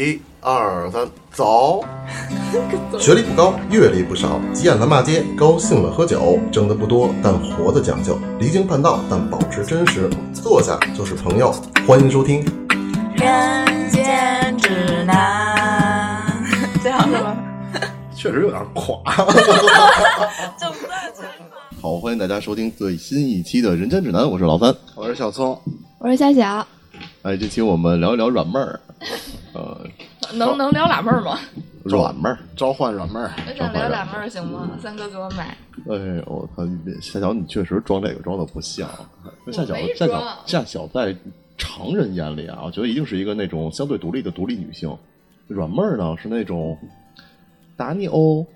一二三，走！学历不高，阅历不少，急眼了骂街，高兴了喝酒，挣得不多，但活得讲究，离经叛道，但保持真实。坐下就是朋友，欢迎收听。人间指南，这样是吗？确实有点垮。整段全好，欢迎大家收听最新一期的《人间指南》，我是老三。我是小聪，我是夏小，哎，这期我们聊一聊软妹儿，呃，能能聊俩妹儿吗？软妹儿。召唤软妹儿。我想聊俩妹儿行吗？三哥给我买，哎，我操！夏小，你确实装这个装的不像。夏小，夏小，夏小在常人眼里啊，我觉得一定是一个那种相对独立的独立女性。软妹儿呢是那种打你哦，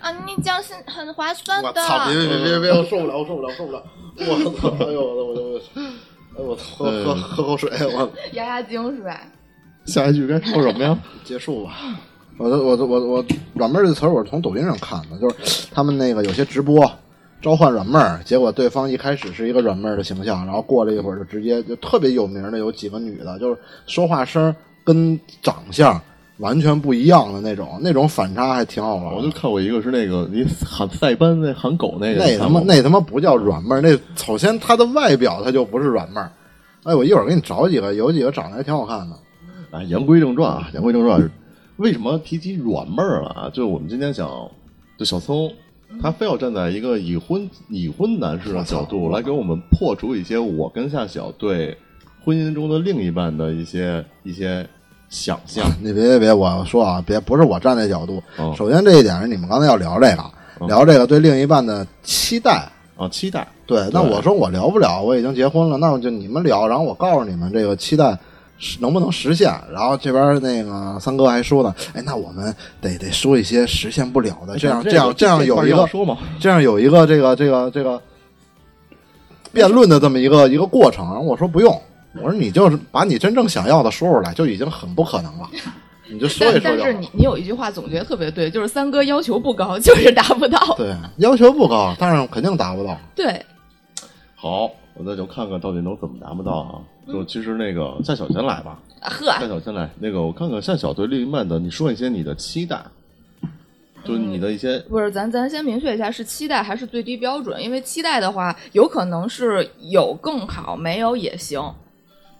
啊，你这样是很划算的。我操！别别别别别！我受不了，我受不了，我受不了！我操！哎呦我我我，哎我操！喝喝喝口水，我压压惊是吧？下一句该说什么呀？结束吧。我的我的我我软妹儿这词儿我是从抖音上看的，就是他们那个有些直播召唤软妹儿，结果对方一开始是一个软妹儿的形象，然后过了一会儿就直接就特别有名的有几个女的，就是说话声儿跟长相完全不一样的那种，那种反差还挺好玩的。我就看过一个是那个你喊塞班那喊狗那个，那他妈那他妈不叫软妹儿，那首先她的外表她就不是软妹儿。哎，我一会儿给你找几个，有几个长得还挺好看的。啊，言归正传啊，言归正传，为什么提起软妹儿了啊？就是我们今天想，就小聪，他非要站在一个已婚已婚男士的角度来给我们破除一些我跟夏小对婚姻中的另一半的一些一些想象。你别别别，我说啊，别不是我站那角度。哦首先这一点是你们刚才要聊这个，聊这个对另一半的期待。啊，期待对，那我说我聊不了，我已经结婚了，那我就你们聊，然后我告诉你们这个期待是能不能实现。然后这边那个三哥还说呢，哎，那我们得得说一些实现不了的，这样这这样这样有一个说嘛，这样有一个这个这个这个辩论的这么一个一个过程。然后我说不用，我说你就是把你真正想要的说出来，就已经很不可能了。你就说一说。但但是你你有一句话总结得特别对，就是三哥要求不高，就是达不到。对要求不高，但是肯定达不到。对，好，我那就看看到底能怎么达不到啊？就其实那个夏小先来吧，呵，夏小先来，那个我看看夏小对另一半的，你说一些你的期待，就你的一些不是，咱咱先明确一下，是期待还是最低标准？因为期待的话，有可能是有更好，没有也行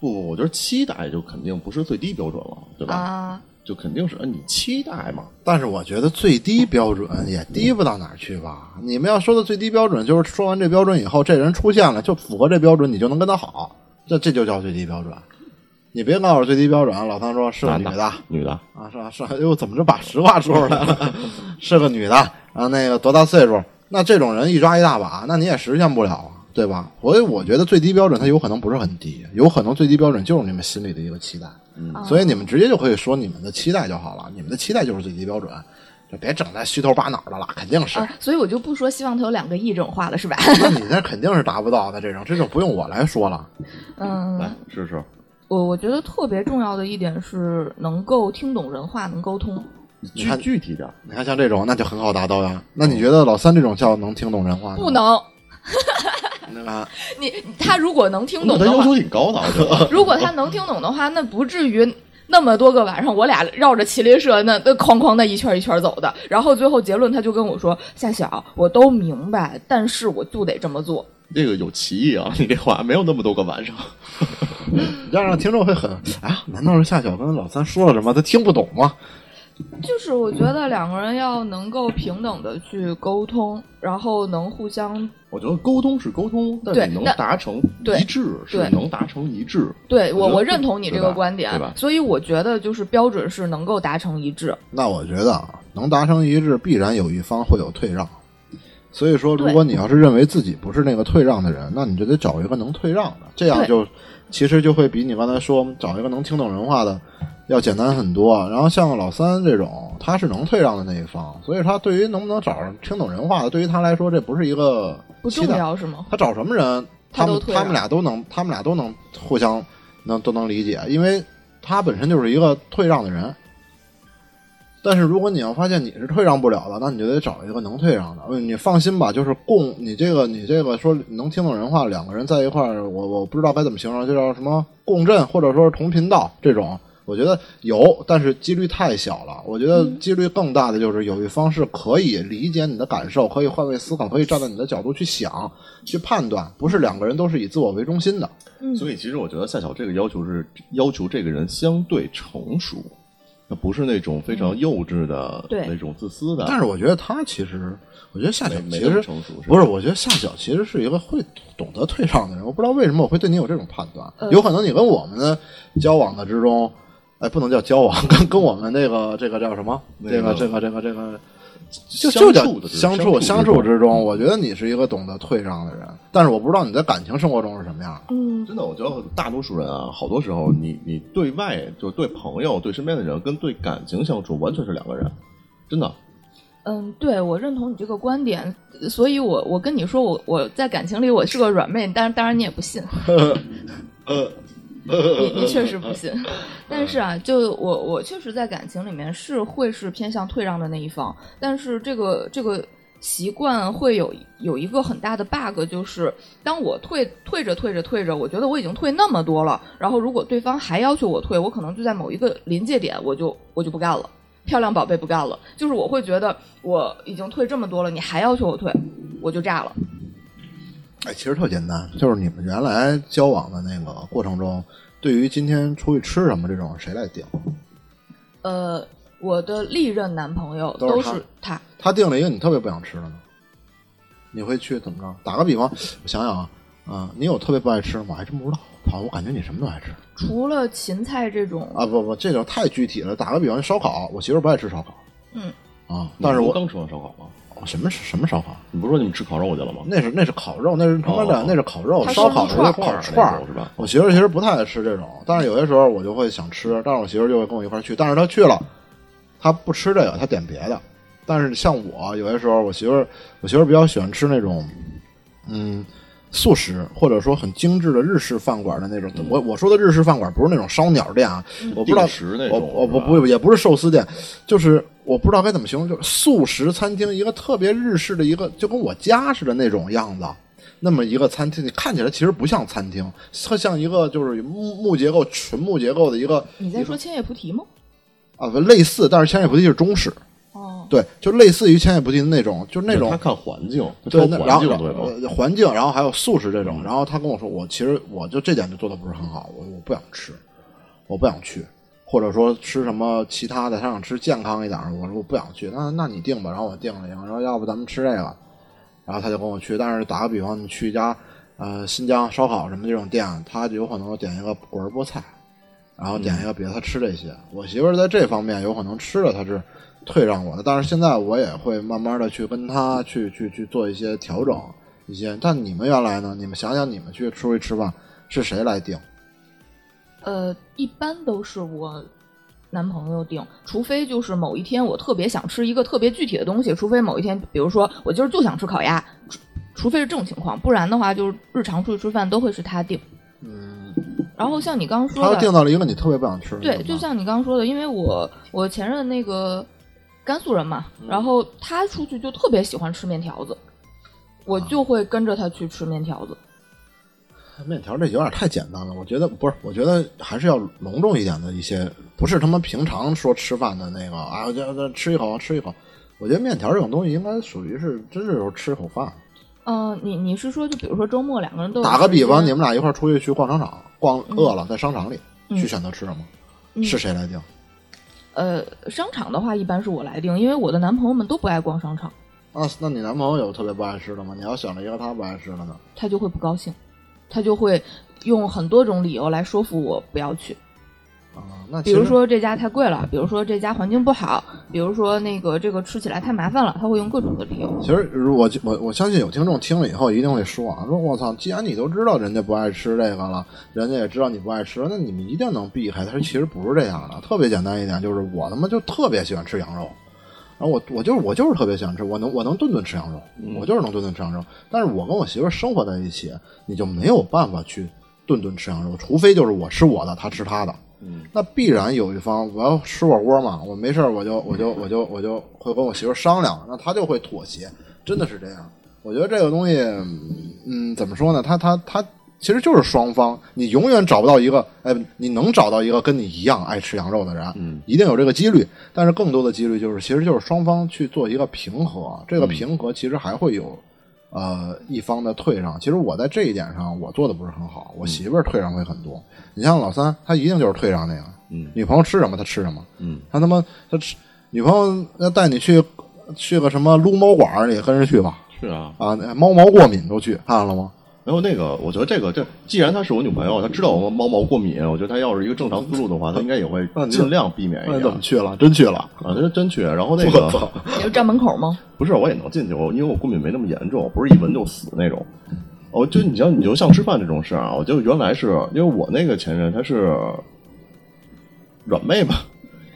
不不，我觉得期待就肯定不是最低标准了，对吧？啊。就肯定是呃你期待嘛。但是我觉得最低标准也低不到哪儿去吧。你们要说的最低标准，就是说完这标准以后，这人出现了就符合这标准，你就能跟他好，这这就叫最低标准。你别告诉我最低标准，老三说是个女的女的，啊，是吧？是吧？哎呦，怎么就把实话说出来了？是个女的，然后那个多大岁数？那这种人一抓一大把，那你也实现不了啊，对吧？所以我觉得最低标准它有可能不是很低，有可能最低标准就是你们心里的一个期待。嗯所以你们直接就可以说你们的期待就好了，你们的期待就是最低标准，就别整那虚头巴脑的了，肯定是。啊，所以我就不说希望他有两个亿这种话了，是吧？那你那肯定是达不到的，这种这就不用我来说了。嗯，来试试。我我觉得特别重要的一点是能够听懂人话，能沟通。具看具体点，你看像这种，那就很好达到呀。那你觉得老三这种叫能听懂人话吗？不能，啊，你他如果能听懂的话他要求，挺高的。如果他能听懂的话，那不至于那么多个晚上我俩绕着麒麟社那那哐哐的一圈一圈走的。然后最后结论，他就跟我说：“夏晓，我都明白，但是我就得这么做。这个有歧义啊！你这话没有那么多个晚上。这样让听众会很 啊？难道是夏晓跟老三说了什么，他听不懂吗？”就是我觉得两个人要能够平等的去沟通，然后能互相我觉得沟通是沟通，但对你能达成对一致是对能达成一致。对我我认同你这个观点对吧，所以我觉得就是标准是能够达成一致。那我觉得啊，能达成一致，必然有一方会有退让。所以说，如果你要是认为自己不是那个退让的人，那你就得找一个能退让的，这样就其实就会比你刚才说找一个能听懂人话的要简单很多。然后像老三这种，他是能退让的那一方，所以他对于能不能找上听懂人话的，对于他来说这不是一个不重。要是吗？他找什么人，他们他们俩都能，他们俩都能互相能都能理解，因为他本身就是一个退让的人。但是如果你要发现你是退让不了的，那你就得找一个能退让的。嗯你放心吧，就是共你这个你这个说能听懂人话，两个人在一块儿，我我不知道该怎么形容，就叫什么共振，或者说是同频道这种，我觉得有，但是几率太小了。我觉得几率更大的就是有一方是可以理解你的感受，可以换位思考，可以站在你的角度去想、去判断，不是两个人都是以自我为中心的。所以其实我觉得夏晓这个要求是要求这个人相对成熟，那不是那种非常幼稚的、对那种自私的。但是我觉得他其实，我觉得夏晓没没那么其实成熟是不是，我觉得夏晓其实是一个会懂得退让的人。我不知道为什么我会对你有这种判断，呃有可能你跟我们的交往的之中，哎，不能叫交往，跟跟我们那个这个叫什么？那这个个这个这个这个。就相就叫处相处相处之中，我觉得你是一个懂得退让的人，但是我不知道你在感情生活中是什么样。嗯，真的，我觉得大多数人啊，好多时候你你对外就是对朋友、对身边的人，跟对感情相处完全是两个人，真的。嗯，对，我认同你这个观点，所以我我跟你说，我我在感情里我是个软妹，但是当然你也不信，你你确实不信，但是啊，就我我确实在感情里面是会是偏向退让的那一方，但是这个这个习惯会有有一个很大的 bug，就是当我退退着退着退着，我觉得我已经退那么多了，然后如果对方还要求我退，我可能就在某一个临界点，我就我就不干了。漂亮宝贝不干了，就是我会觉得我已经退这么多了，你还要求我退，我就炸了。哎，其实特简单，就是你们原来交往的那个过程中，对于今天出去吃什么这种，谁来定？呃，我的历任男朋友都是他是他，他定了一个你特别不想吃的呢，你会去怎么着？打个比方，我想想啊，啊、你有特别不爱吃的吗？我还真不知道。操，我感觉你什么都爱吃除了芹菜这种，啊！不不，这个太具体了。打个比方，烧烤，我媳妇儿不爱吃烧烤嗯，啊，但是我刚吃完烧烤吗？什么什么烧烤？你不是说你们吃烤肉去了吗？那是那是烤肉，那是他妈的、哦那是烤肉，烧烤烤串儿是吧？我媳妇儿其实不太爱吃这种，但是有些时候我就会想吃，但是我媳妇儿就会跟我一块儿去，但是她去了，她不吃这个，她点别的。但是像我有些时候，我媳妇儿我媳妇儿比较喜欢吃那种，嗯，素食或者说很精致的日式饭馆的那种。我我说的日式饭馆不是那种烧鸟店啊，我不知道我我不不也不是寿司店，就是我不知道该怎么形容，就是素食餐厅，一个特别日式的一个，就跟我家似的那种样子。那么一个餐厅，你看起来其实不像餐厅，它像一个就是木木结构、纯木结构的一个你在说千叶菩提吗？啊，类似，但是千叶菩提是中式，哦，对，就类似于千叶菩提的那种，就是那种他看环境，对，那然后环境对吗？呃环境，然后还有素食这种，然后他跟我说，我其实我就这点就做的不是很好，我我不想吃，我不想去，或者说吃什么其他的，他想吃健康一点儿，我说我不想去，那那你定吧，然后我定了一个，说要不咱们吃这个，然后他就跟我去，但是打个比方，你去一家呃新疆烧烤什么这种店，他就有可能点一个果仁菠菜，然后点一个别的，他吃这些。我媳妇在这方面有可能吃了，她是退让我的，但是现在我也会慢慢的去跟她去去去做一些调整，一些。但你们原来呢？你们想想，你们去出去吃饭是谁来定？呃，一般都是我男朋友定，除非就是某一天我特别想吃一个特别具体的东西，除非某一天，比如说我今儿就想吃烤鸭，除除非是这种情况，不然的话就是日常出去吃饭都会是他定。嗯，然后像你刚刚说的他的，定到了一个你特别不想吃的，对，就像你刚刚说的，因为我我前任那个甘肃人嘛，然后他出去就特别喜欢吃面条子，我就会跟着他去吃面条子。面条这有点太简单了，我觉得不是，我觉得还是要隆重一点的一些，不是他妈平常说吃饭的那个啊，我就就吃一口吃一口。我觉得面条这种东西应该属于是真是说吃口饭。嗯、你你是说，就比如说周末两个人都打个比方，你们俩一块儿出去去逛商场，逛饿了，在商场里嗯去选择吃什么，嗯是谁来定？呃，商场的话一般是我来定，因为我的男朋友们都不爱逛商场，啊，那你男朋友有特别不爱吃的吗？你要选了一个他不爱吃的呢？他就会不高兴，他就会用很多种理由来说服我不要去。啊，那比如说这家太贵了，比如说这家环境不好，比如说那个这个吃起来太麻烦了，他会用各种的理由。其实，如我我我相信有听众听了以后一定会说啊，说我操，既然你都知道人家不爱吃这个了，人家也知道你不爱吃，那你们一定能避开。他说其实不是这样的，特别简单一点，就是我他妈就特别喜欢吃羊肉，然后我我就是我就是特别喜欢吃，我能我能顿顿吃羊肉，我就是能顿顿吃羊肉。但是我跟我媳妇生活在一起，你就没有办法去顿顿吃羊肉，除非就是我吃我的，他吃他的。嗯，那必然有一方我要吃火锅嘛，我没事儿我就我就我就我就会跟我媳妇商量，那他就会妥协，真的是这样。我觉得这个东西，嗯，怎么说呢？他他他其实就是双方，你永远找不到一个，哎，你能找到一个跟你一样爱吃羊肉的人，嗯一定有这个几率。但是更多的几率就是，其实就是双方去做一个平和，这个平和其实还会有，呃，一方的退让。其实我在这一点上我做的不是很好，我媳妇儿退让会很多。你像老三，他一定就是退让那个，嗯女朋友吃什么他吃什么，嗯，他他妈他吃女朋友要带你去去个什么撸猫馆儿，你跟着去吧。是啊。啊，猫毛过敏都去看了吗？然后那个，我觉得这个这，既然她是我女朋友，她知道我猫毛过敏，我觉得她要是一个正常思路的话，她应该也会尽量避免一点那你怎么。去了？真去了？啊，她真去。然后那个你就 站门口吗？不是，我也能进去，我因为我过敏没那么严重，不是一闻就死那种。哦，就你像你就像吃饭这种事儿啊，我就原来是因为我那个前任他是软妹吧，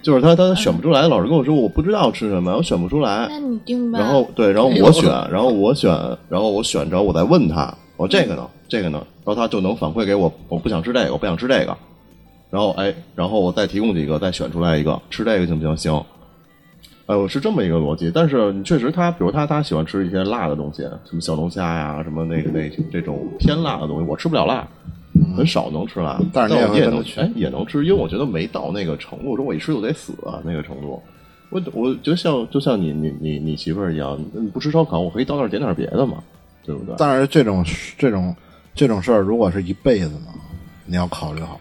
就是他他选不出来，老师跟我说我不知道吃什么，我选不出来。那你定吧。然后对，然后我选，然后我选，然后我选着，我再问他，我这个呢，这个呢，然后他就能反馈给我，我不想吃这个，我不想吃这个，然后哎，然后我再提供几个，再选出来一个，吃这个行不行？行。哎，我是这么一个逻辑，但是你确实他，比如他他喜欢吃一些辣的东西，什么小龙虾呀，什么那个那这种偏辣的东西，我吃不了辣，很少能吃辣，但是你也我也能会跟他去哎也能吃，因为我觉得没到那个程度，说我一吃就得死啊那个程度。我我觉得像就像你你你你媳妇儿一样，你不吃烧烤，我可以到那儿点点别的嘛，对不对？但是这种这种这种事儿，如果是一辈子呢，你要考虑好。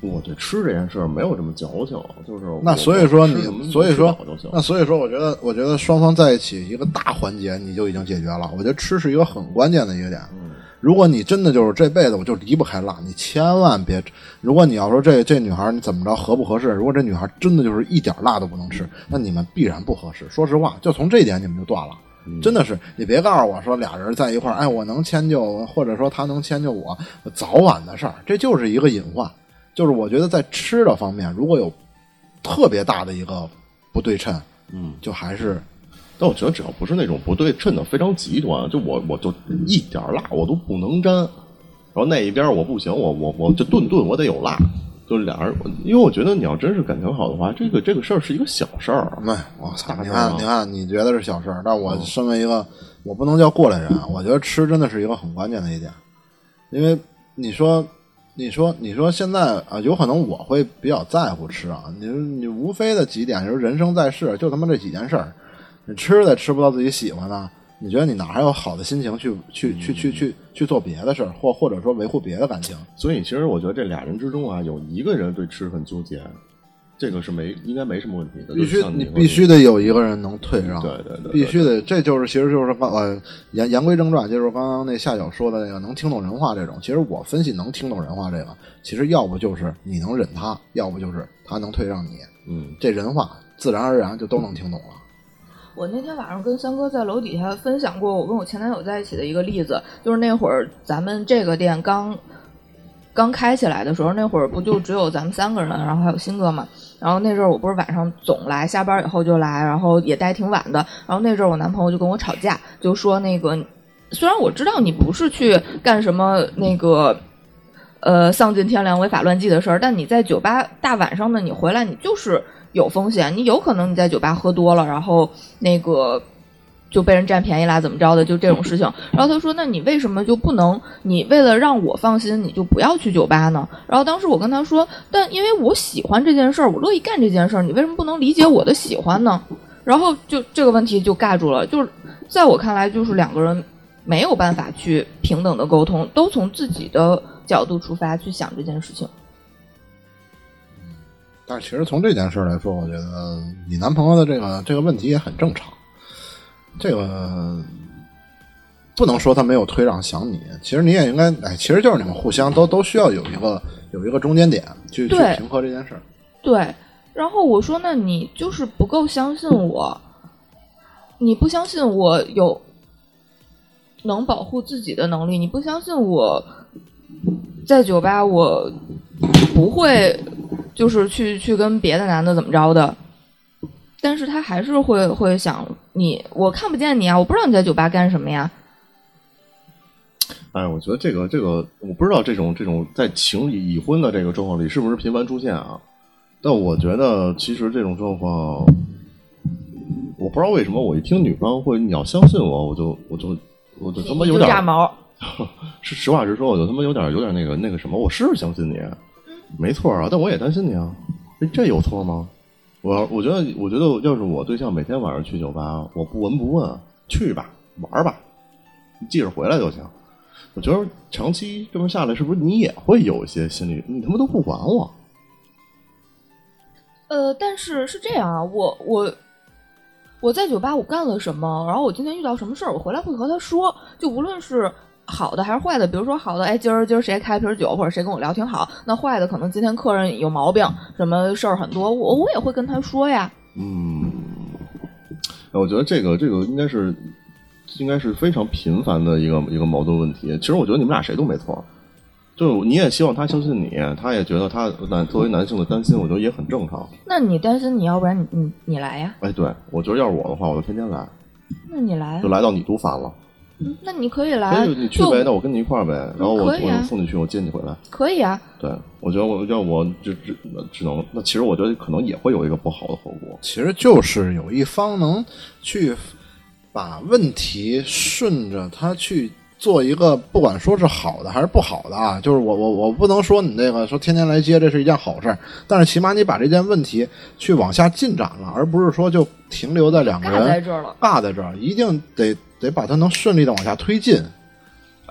我对吃这件事儿没有这么矫情，就是那所以说你所以说那所以说，我觉得，我觉得双方在一起一个大环节你就已经解决了。我觉得吃是一个很关键的一个点。嗯如果你真的就是这辈子我就离不开辣，你千万别。如果你要说这这女孩你怎么着合不合适，如果这女孩真的就是一点辣都不能吃，那你们必然不合适。说实话，就从这一点你们就断了。嗯。真的是，你别告诉我说俩人在一块儿，哎，我能迁就，或者说他能迁就我，早晚的事儿，这就是一个隐患。就是我觉得在吃的方面，如果有特别大的一个不对称，嗯，就还是但我觉得只要不是那种不对称的非常极端，就我我就一点辣我都不能沾，然后那一边我不行，我我我就顿顿我得有辣，就是俩人，因为我觉得你要真是感情好的话，这个这个事儿是一个小事儿，没，我操！你看，你看，你觉得是小事儿，但我身为一个，我不能叫过来人，我觉得吃真的是一个很关键的一点，因为你说，你说，你说现在啊，有可能我会比较在乎吃啊，你你无非的几点，就是人生在世，就他妈这几件事儿，你吃的吃不到自己喜欢的，你觉得你哪还有好的心情去去去去去去做别的事儿，或或者说维护别的感情？所以其实我觉得这俩人之中啊，有一个人对吃很纠结，这个是没应该没什么问题的，必须你必须得有一个人能退让，对对对对必须得，这就是其实就是刚呃言言归正传，就是刚刚那夏晓说的那个能听懂人话这种。其实我分析能听懂人话这个，其实要不就是你能忍他，要不就是他能退让你，嗯这人话自然而然就都能听懂了。我那天晚上跟三哥在楼底下分享过我跟我前男友在一起的一个例子，就是那会儿咱们这个店刚刚开起来的时候，那会儿不就只有咱们三个人，然后还有新哥嘛。然后那阵儿我不是晚上总来，下班以后就来，然后也待挺晚的。然后那阵儿我男朋友就跟我吵架，就说那个虽然我知道你不是去干什么那个。呃，丧尽天良、违法乱纪的事儿，但你在酒吧大晚上的，你回来你就是有风险，你有可能你在酒吧喝多了，然后那个就被人占便宜啦，怎么着的，就这种事情。然后他说：“那你为什么就不能？你为了让我放心，你就不要去酒吧呢？”然后当时我跟他说：“但因为我喜欢这件事儿，我乐意干这件事儿，你为什么不能理解我的喜欢呢？”然后就这个问题就尬住了，就是在我看来，就是两个人没有办法去平等的沟通，都从自己的角度出发去想这件事情。但是其实从这件事儿来说，我觉得你男朋友的这个这个问题也很正常。这个不能说他没有退让想你，其实你也应该，哎，其实就是你们互相都都需要有一个有一个中间点去去平和这件事儿。对，然后我说：“那你就是不够相信我，你不相信我有能保护自己的能力，你不相信我在酒吧我不会就是去去跟别的男的怎么着的。”但是他还是会会想你，我看不见你啊，我不知道你在酒吧干什么呀。哎，我觉得这个这个，我不知道这种这种在情侣已婚的这个状况里是不是频繁出现啊？但我觉得其实这种状况，我不知道为什么，我一听女方会你要相信我，我就我就我就他妈有点炸毛，是实话实说，我就他妈有点有点那个那个什么，我是相信你，没错啊，但我也担心你啊，这这有错吗？我我觉得我觉得要是我对象每天晚上去酒吧，我不闻不问，去吧玩吧，你记着回来就行。我觉得长期这么下来，是不是你也会有一些心理？你他妈都不管我，呃，但是是这样啊，我我我在酒吧我干了什么，然后我今天遇到什么事儿，我回来会和他说，就无论是好的还是坏的，比如说好的，哎，今儿今儿谁开瓶酒，或者谁跟我聊挺好，那坏的可能今天客人有毛病，什么事儿很多，我我也会跟他说呀。嗯，我觉得这个这个应该是应该是非常频繁的一个一个矛盾问题。其实我觉得你们俩谁都没错，就你也希望他相信你，他也觉得他男作为男性的担心，我觉得也很正常。那你担心，你要不然你你你来呀？哎，对，我觉得要是我的话，我就天天来，那你来就，来到你都烦了。嗯那你可以哎，来，就你去呗，那我跟你一块儿呗，然后我我送你去，我接你回来。可以啊。对，我觉得我要我只只只能，那其实我觉得可能也会有一个不好的后果。其实就是有一方能去把问题顺着他去做一个，不管说是好的还是不好的啊，就是我我我不能说你那个说天天来接这是一件好事儿，但是起码你把这件问题去往下进展了，而不是说就停留在两个尬在人这儿了。尬在这儿，一定得得把它能顺利的往下推进。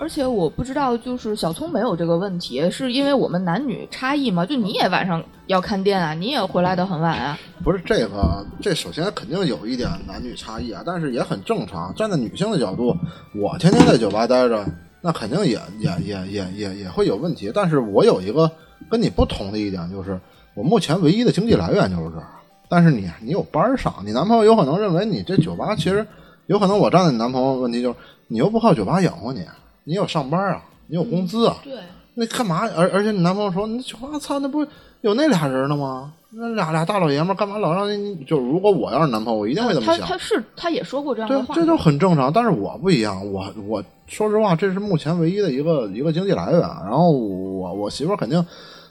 而且我不知道，就是小聪没有这个问题，是因为我们男女差异吗？就你也晚上要看店啊，你也回来的很晚啊。不是这个，这首先肯定有一点男女差异啊，但是也很正常。站在女性的角度，我天天在酒吧待着，那肯定也也也也也也会有问题。但是我有一个跟你不同的一点，就是我目前唯一的经济来源就是这儿。但是你你有班儿上，你男朋友有可能认为你这酒吧其实有可能我站在你男朋友问题就是你又不靠酒吧养活你，你有上班啊，你有工资啊，对，那干嘛？而而且你男朋友说，你酒吧操，那不有那俩人呢吗？那俩俩大老爷们儿干嘛老让你？就如果我要是男朋友，我一定会这么想。他他是他也说过这样的对，话，这就很正常。但是我不一样，我我说实话，这是目前唯一的一个一个经济来源。然后我我媳妇儿肯定，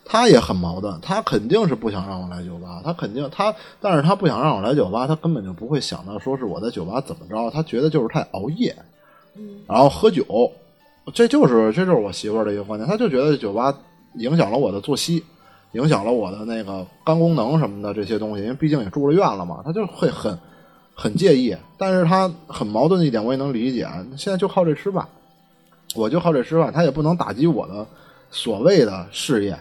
她也很矛盾，他肯定是不想让我来酒吧，他肯定他，但是他不想让我来酒吧，他根本就不会想到说是我在酒吧怎么着，他觉得就是太熬夜，嗯然后喝酒，这就是这就是我媳妇儿的一个观点，他就觉得酒吧影响了我的作息。影响了我的那个肝功能什么的这些东西，因为毕竟也住了院了嘛，他就会很很介意。但是他很矛盾的一点，我也能理解。现在就靠这吃饭，我就靠这吃饭，他也不能打击我的所谓的事业，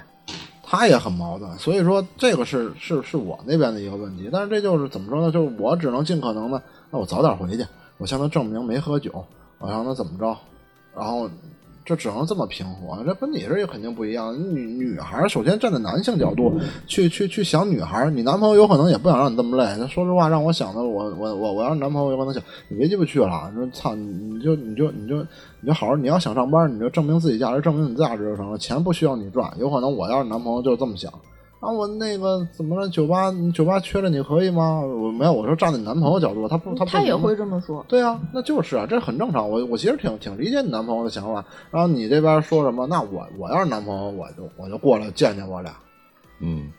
他也很矛盾。所以说，这个是是是我那边的一个问题。但是这就是怎么说呢？就是我只能尽可能的，那我早点回去，我向他证明没喝酒，我让他怎么着，然后。这只能这么平衡，这跟你这也肯定不一样。女女孩儿首先站在男性角度去去去想女孩儿，你男朋友有可能也不想让你这么累。那说实话，让我想的，我我我我要是男朋友，有可能想你别鸡巴去了，你说操，你你就你就你就你就好好，你要想上班，你就证明自己价值，证明你价值就成了。钱不需要你赚，有可能我要是男朋友就这么想。啊，我那个怎么了？酒吧，你酒吧缺了你可以吗？我没有，我说站在你男朋友角度，他不，他不他也会这么说。对啊，那就是啊，这很正常。我我其实挺挺理解你男朋友的想法。然后你这边说什么，那我我要是男朋友，我就我就过来见见我俩嗯，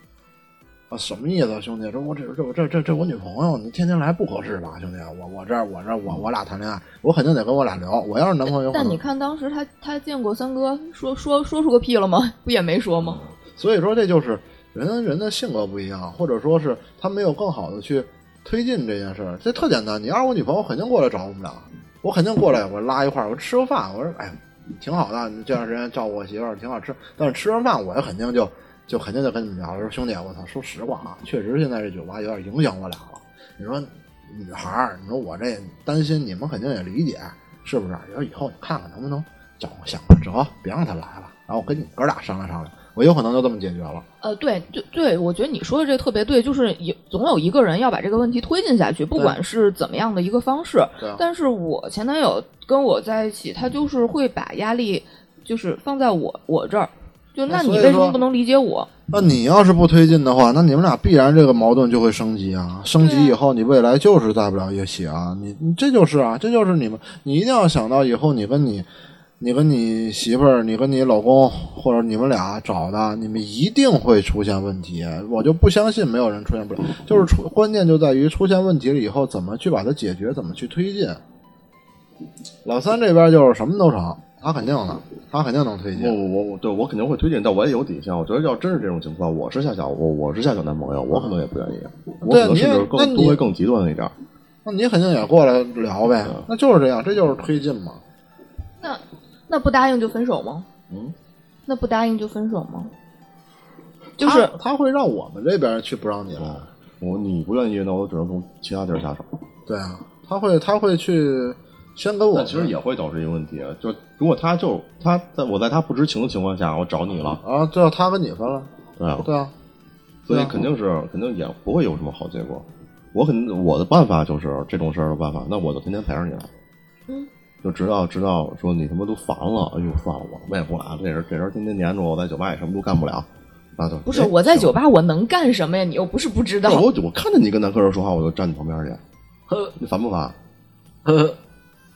啊，什么意思啊，兄弟？这我这这这这这我女朋友，你天天来不合适吧，兄弟？我我这儿我这儿我我俩谈恋爱，我肯定得跟我俩聊。我要是男朋友，但你看当时他他见过三哥，说说说出个屁了吗？不也没说吗？所以说这就是人跟人的性格不一样，或者说是他没有更好的去推进这件事儿。这特简单，你要是我女朋友，肯定过来找我们俩，我肯定过来，我拉一块儿，我吃个饭，我说哎，挺好的，这段时间照顾我媳妇儿挺好吃。但是吃完饭，我也肯定就就肯定就跟你们聊，说兄弟，我操，说实话啊，确实现在这酒吧有点影响我俩了。你说女孩儿，你说我这担心，你们肯定也理解，是不是？你说以后你看看能不能找想个辙，别让他来了，然后我跟你哥俩商量商量，我有可能就这么解决了。呃，对，对对，我觉得你说的这特别对，就是有总有一个人要把这个问题推进下去，不管是怎么样的一个方式。但是我前男友跟我在一起，他就是会把压力就是放在我我这儿，就那你为什么不能理解我？那你要是不推进的话，那你们俩必然这个矛盾就会升级啊！升级以后，你未来就是在不了一起啊！你你这就是啊，这就是你们，你一定要想到以后你跟你，你跟你媳妇儿，你跟你老公，或者你们俩找的，你们一定会出现问题。我就不相信没有人出现不了，就是出关键就在于出现问题了以后怎么去把它解决，怎么去推进。老三这边就是什么都成，他肯定的，他肯定能推进我。我我对我肯定会推进，但我也有底线。我觉得要真是这种情况，我是夏小，我我是夏小男朋友，我可能也不愿意，我可能甚至你也那你更多会更极端一点。那你肯定也过来聊呗嗯，那就是这样，这就是推进嘛。那那不答应就分手吗？嗯，那不答应就分手吗？就是他他会让我们这边去不让你来，我你不愿意，那我只能从其他地儿下手。对啊，他会他会去先跟我其实也会导致一个问题，就如果他就他在我在他不知情的情况下，我找你了，啊，最后他跟你分了，对啊，对啊，所以肯定是肯定也不会有什么好结果。我肯定我的办法就是这种事儿的办法，那我就天天陪着你来，嗯，就直到直到说你他妈都烦了，哎呦算了，我我也不来了，这人这人天天黏着我，在酒吧也什么都干不了，那就不是我在酒吧我能干什么呀？你又不是不知道。我我看见你跟男客人说话，我就站你旁边去，呵你烦不烦？呵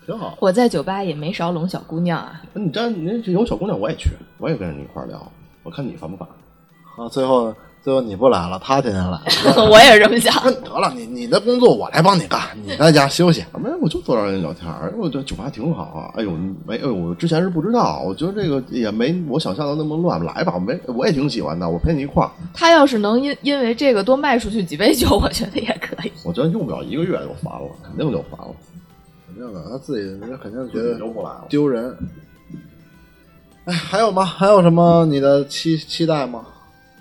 挺好。我在酒吧也没少拢小姑娘啊。那你站你有小姑娘我也去，我也跟着你一块聊，我看你烦不烦？啊，最后最后你不来了，他天天来。我也是这么想。那得了，你你的工作我来帮你干，你在家休息。没有，我就坐这儿跟你聊天儿。我觉得酒吧挺好啊。哎呦，没，哎呦，我之前是不知道，我觉得这个也没我想象的那么乱。来吧，我没，我也挺喜欢的，我陪你一块儿。他要是能因因为这个多卖出去几杯酒，我觉得也可以。我觉得用不了一个月就烦了，肯定就烦了，肯定的，他自己人家肯定觉得就不来了。丢人。哎，还有吗？还有什么你的期期待吗？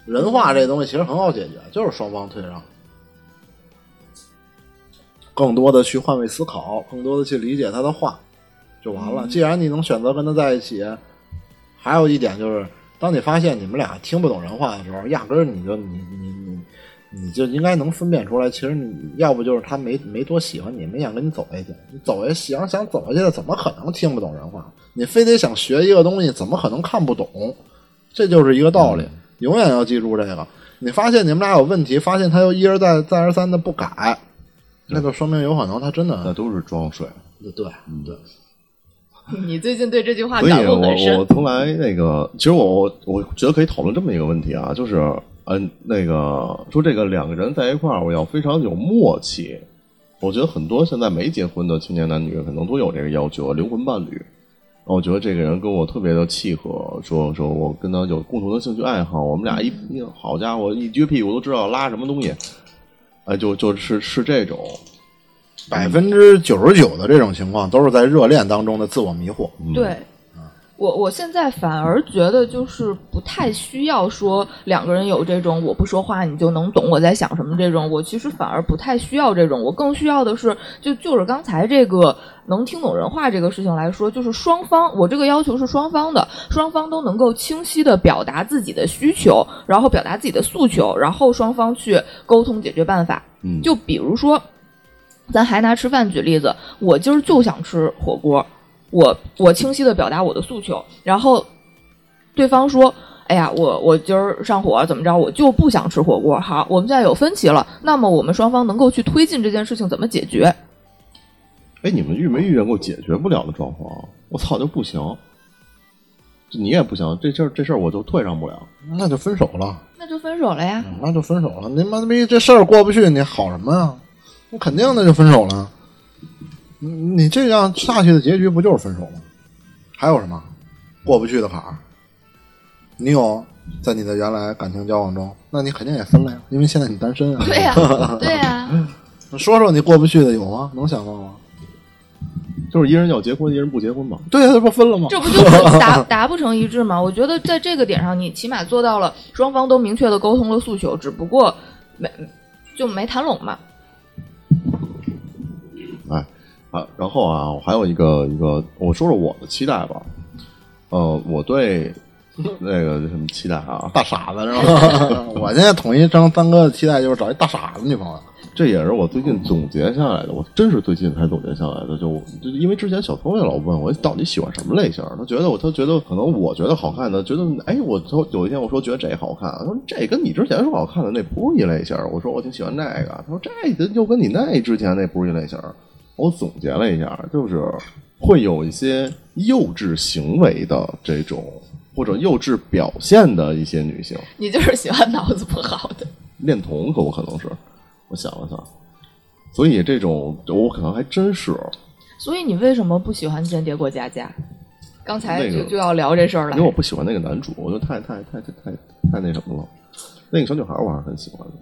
人话这东西其实很好解决，就是双方退让，更多的去换位思考，更多的去理解他的话，就完了。既然你能选择跟他在一起，还有一点就是，当你发现你们俩听不懂人话的时候，压根儿你就你你你你就应该能分辨出来，其实你要不就是他没没多喜欢你，没想跟你走下去，你走下想想走下去的，怎么可能听不懂人话？你非得想学一个东西，怎么可能看不懂？这就是一个道理，永远要记住这个。你发现你们俩有问题，发现他又一而再、再而三的不改，那就说明有可能他真的那都是装睡，对对对，你最近对这句话感悟我我。从来那个，其实我我我觉得可以讨论这么一个问题啊，就是嗯、那个说这个两个人在一块儿，我要非常有默契。我觉得很多现在没结婚的青年男女可能都有这个要求，灵魂伴侣。我觉得这个人跟我特别的契合，说说我跟他有共同的兴趣爱好，我们俩一一好家伙一撅屁股都知道拉什么东西，哎，就就是是这种，百分之九十九的这种情况都是在热恋当中的自我迷惑。嗯、对，我我现在反而觉得就是不太需要说两个人有这种我不说话你就能懂我在想什么这种，我其实反而不太需要这种，我更需要的是就就是刚才这个能听懂人话这个事情来说，就是双方我这个要求是双方的，双方都能够清晰的表达自己的需求，然后表达自己的诉求，然后双方去沟通解决办法。嗯，就比如说，咱还拿吃饭举例子，我今儿就想吃火锅，我我清晰的表达我的诉求，然后对方说。哎呀，我我今儿上火怎么着？我就不想吃火锅。好，我们现在有分歧了，那么我们双方能够去推进这件事情怎么解决？哎，你们遇没遇见过解决不了的状况？我操，就不行，你也不行，这事儿这事儿我就退让不了。那就分手了，那就分手了呀。那就分手了。你妈逼这事儿过不去，你好什么呀？那肯定那就分手了。你你这样下去的结局不就是分手吗？还有什么过不去的坎儿？你有在你的原来感情交往中，那你肯定也分了呀，因为现在你单身啊。对呀、对呀、说说你过不去的有吗？能想到吗？就是一人要结婚，一人不结婚嘛。对呀，这不分了吗？这不就是 达达不成一致吗？我觉得在这个点上，你起码做到了双方都明确的沟通了诉求，只不过没就没谈拢嘛。啊，然后啊，我还有一个一个，我说说我的期待吧。呃，我对 那个什么期待啊，大傻子是吧？我现在统一张三哥的期待就是找一大傻子女朋友。这也是我最近总结下来的，我真是最近才总结下来的。就就因为之前小聪也老问我到底喜欢什么类型，他觉得我他觉得可能我觉得好看的，觉得哎，我说有一天我说觉得这好看，他说这跟你之前说好看的那不是一类型。我说我挺喜欢这个，他说这又跟你那之前那不是一类型。我总结了一下，就是会有一些幼稚行为的这种或者幼稚表现的一些女性，你就是喜欢脑子不好的。恋童可不可能是？我想了想，所以这种我可能还真是，所以你为什么不喜欢间谍过家家？刚才那个就就要聊这事儿了因为。我不喜欢那个男主，我觉得太太太太太太那什么了。那个小女孩我还是很喜欢的。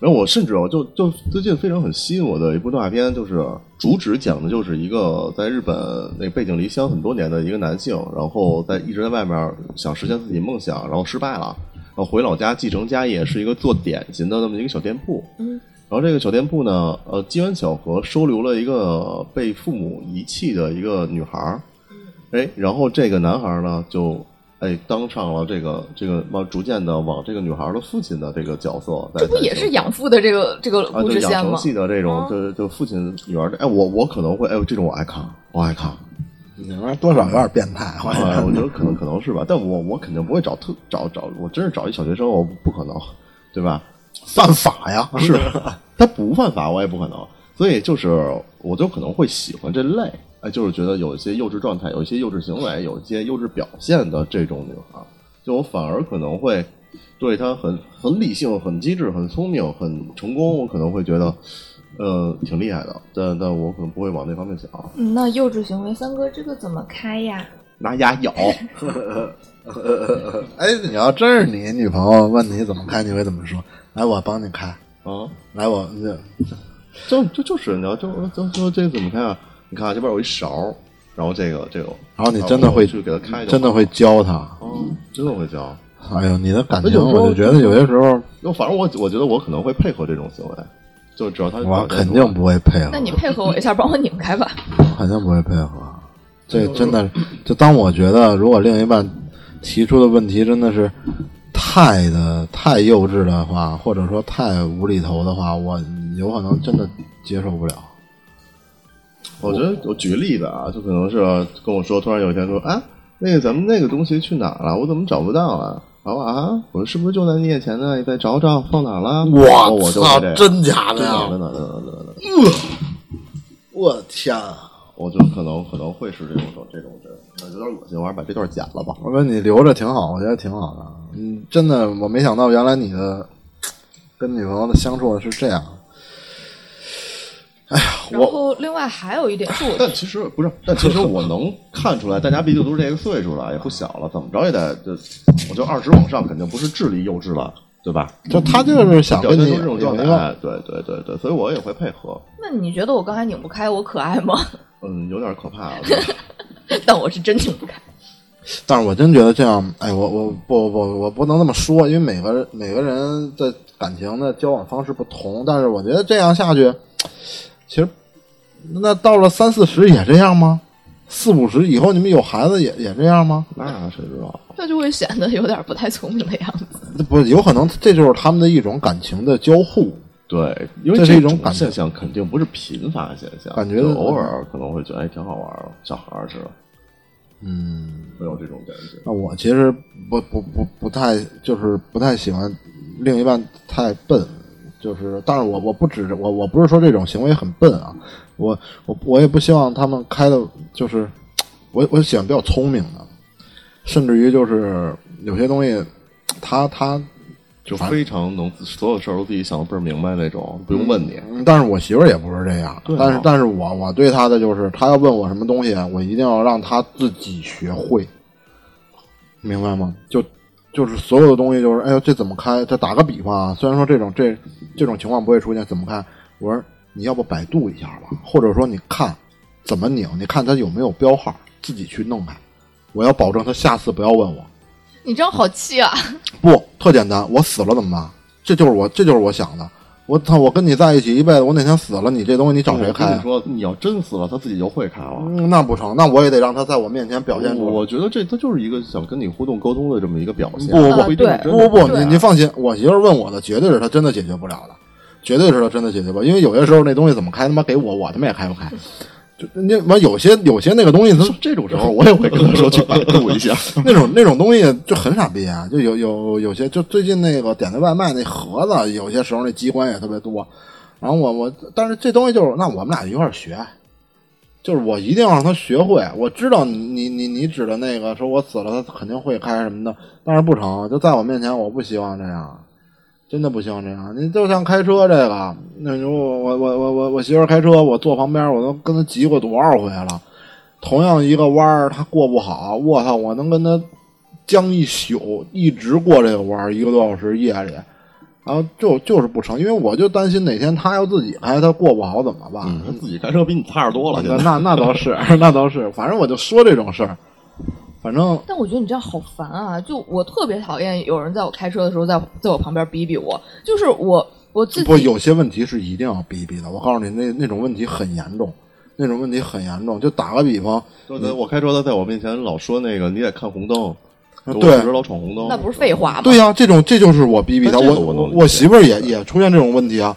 然后我甚至我就就最近非常很吸引我的一部动画片，就是主旨讲的就是一个在日本那背井离乡很多年的一个男性，然后在一直在外面想实现自己梦想，然后失败了，然后回老家继承家业，是一个做点心的那么一个小店铺。嗯。然后这个小店铺呢，呃，机缘巧合收留了一个被父母遗弃的一个女孩儿，哎，然后这个男孩儿呢，就哎当上了这个这个往逐渐的往这个女孩儿的父亲的这个角色在，这不也是养父的这个这个啊，就养成故事线吗？系的这种，啊就就父亲女儿的，哎，我我可能会，哎，这种我爱看，我爱看，你们多少有点变态，我哎，我觉得可能可能是吧，但我我肯定不会找特找找，我真是找一小学生，我不不可能，对吧？犯法呀！是，他不犯法，我也不可能。所以就是，我就可能会喜欢这类，哎，就是觉得有一些幼稚状态，有一些幼稚行为，有一些幼稚表现的这种女孩，就我反而可能会对她很很理性、很机智、很聪明、很成功，我可能会觉得，呃，挺厉害的。但但我可能不会往那方面想，嗯那幼稚行为，三哥这个怎么开呀？拿牙咬。哎，你要真是你女朋友问你怎么开，你会怎么说？来，我帮你开。啊，来，我这就就就是你要就就就这个怎么开啊？你看啊这边有一勺，然后这个这个，然后你真的会去给他开，真的会教他。哦，真的会教。哎呦，你的感情，我就觉得有些时候那反正我我觉得我可能会配合这种行为，就只要他我肯定不会配合。那你配合我一下，帮我拧开吧。肯定不会配合。这真的，就当我觉得，如果另一半提出的问题真的是太的太幼稚的话，或者说太无厘头的话，我有可能真的接受不了。我觉得我举个例子啊，就可能是跟我说，突然有一天说，啊，那个咱们那个东西去哪儿了？我怎么找不到了？然后啊，我说是不是就在你眼前呢？你再找找，放哪儿了？我就会这样真假的呀！真的真的真的我天啊！我觉得可能可能会是这种这种这种，有点恶心，我还是把这段剪了吧。我说你留着挺好，我觉得挺好的。嗯，真的，我没想到原来你的跟女朋友的相处是这样。然后另外还有一点是我 但其实不是，但其实我能看出来，大家毕竟都是这个岁数了，也不小了，怎么着也得就，我就二十往上，肯定不是智力幼稚了，对吧？就他就是想表跟你现出这种状态，对对对对，所以我也会配合。那你觉得我刚才拧不开，我可爱吗？嗯，有点可怕、啊。对吧 但我是真拧不开。但是我真觉得这样，哎，我我不不我不能那么说，因为每个人每个人的感情的交往方式不同。但是我觉得这样下去，其实那到了三四十也这样吗？四五十以后你们有孩子也也这样吗？那谁知道？那就会显得有点不太聪明的样子。那不有可能这就是他们的一种感情的交互。对，因为这是一种现象，肯定不是频发现象，感觉偶尔可能会觉得哎挺好玩儿，小孩儿似的，嗯，会有这种感觉。那我其实不不不不太就是不太喜欢另一半太笨，就是，但是我我不指我我不是说这种行为很笨啊，我我我也不希望他们开的就是，我我喜欢比较聪明的，甚至于就是有些东西，他他就非常能所有事儿都自己想的倍儿明白那种，不用问你。嗯但是我媳妇儿也不是这样，对啊但是但是我我对她的就是，她要问我什么东西，我一定要让她自己学会，明白吗？就就是所有的东西，就是哎呦这怎么开？这打个比方啊，虽然说这种这这种情况不会出现，怎么看？我说你要不百度一下吧，或者说你看怎么拧，你看它有没有标号，自己去弄开。我要保证他下次不要问我。你这样好气啊！不，特简单，我死了怎么办？这就是我，这就是我想的。我操，我跟你在一起一辈子，我哪天死了，你这东西你找谁开啊？跟你说，你要真死了，他自己就会开了。嗯，那不成，那我也得让他在我面前表现出来。我觉得这他就是一个想跟你互动沟通的这么一个表现。不不不不不你你放心，我媳妇问我的绝对是她真的解决不了的，绝对是她真的解决不了。因为有些时候那东西怎么开，他妈给我，我他妈也开不开。就那妈有些有些那个东西，他这种时候，我也会跟他说去百度一下。那种那种东西就很傻逼啊！就有有有些就最近那个点的外卖那盒子，有些时候那机关也特别多。然后我我，但是这东西就是，那我们俩一块儿学，就是我一定要让他学会。我知道你你你你指的那个，说我死了他肯定会开什么的，但是不成，就在我面前，我不希望这样，真的不行这样。你就像开车这个，那如果我我我我我媳妇儿开车，我坐旁边，我都跟她急过多少回了。同样一个弯儿，她过不好，我操，我能跟她僵一宿，一直过这个弯儿，一个多小时夜里，然后就就是不成，因为我就担心哪天她要自己开，她过不好怎么办？嗯，自己开车比你踏实多了。那那那倒是，那倒是，反正我就说这种事儿，反正但我觉得你这样好烦啊！就我特别讨厌有人在我开车的时候在在我旁边逼逼我，就是我我自己不有些问题是一定要逼逼的。我告诉你，那那种问题很严重，那种问题很严重。就打个比方，我开车，他在我面前老说那个你得看红灯，我对一直老闯红灯，那不是废话吗？对呀、这种这就是我逼逼他。我我媳妇儿也也出现这种问题啊，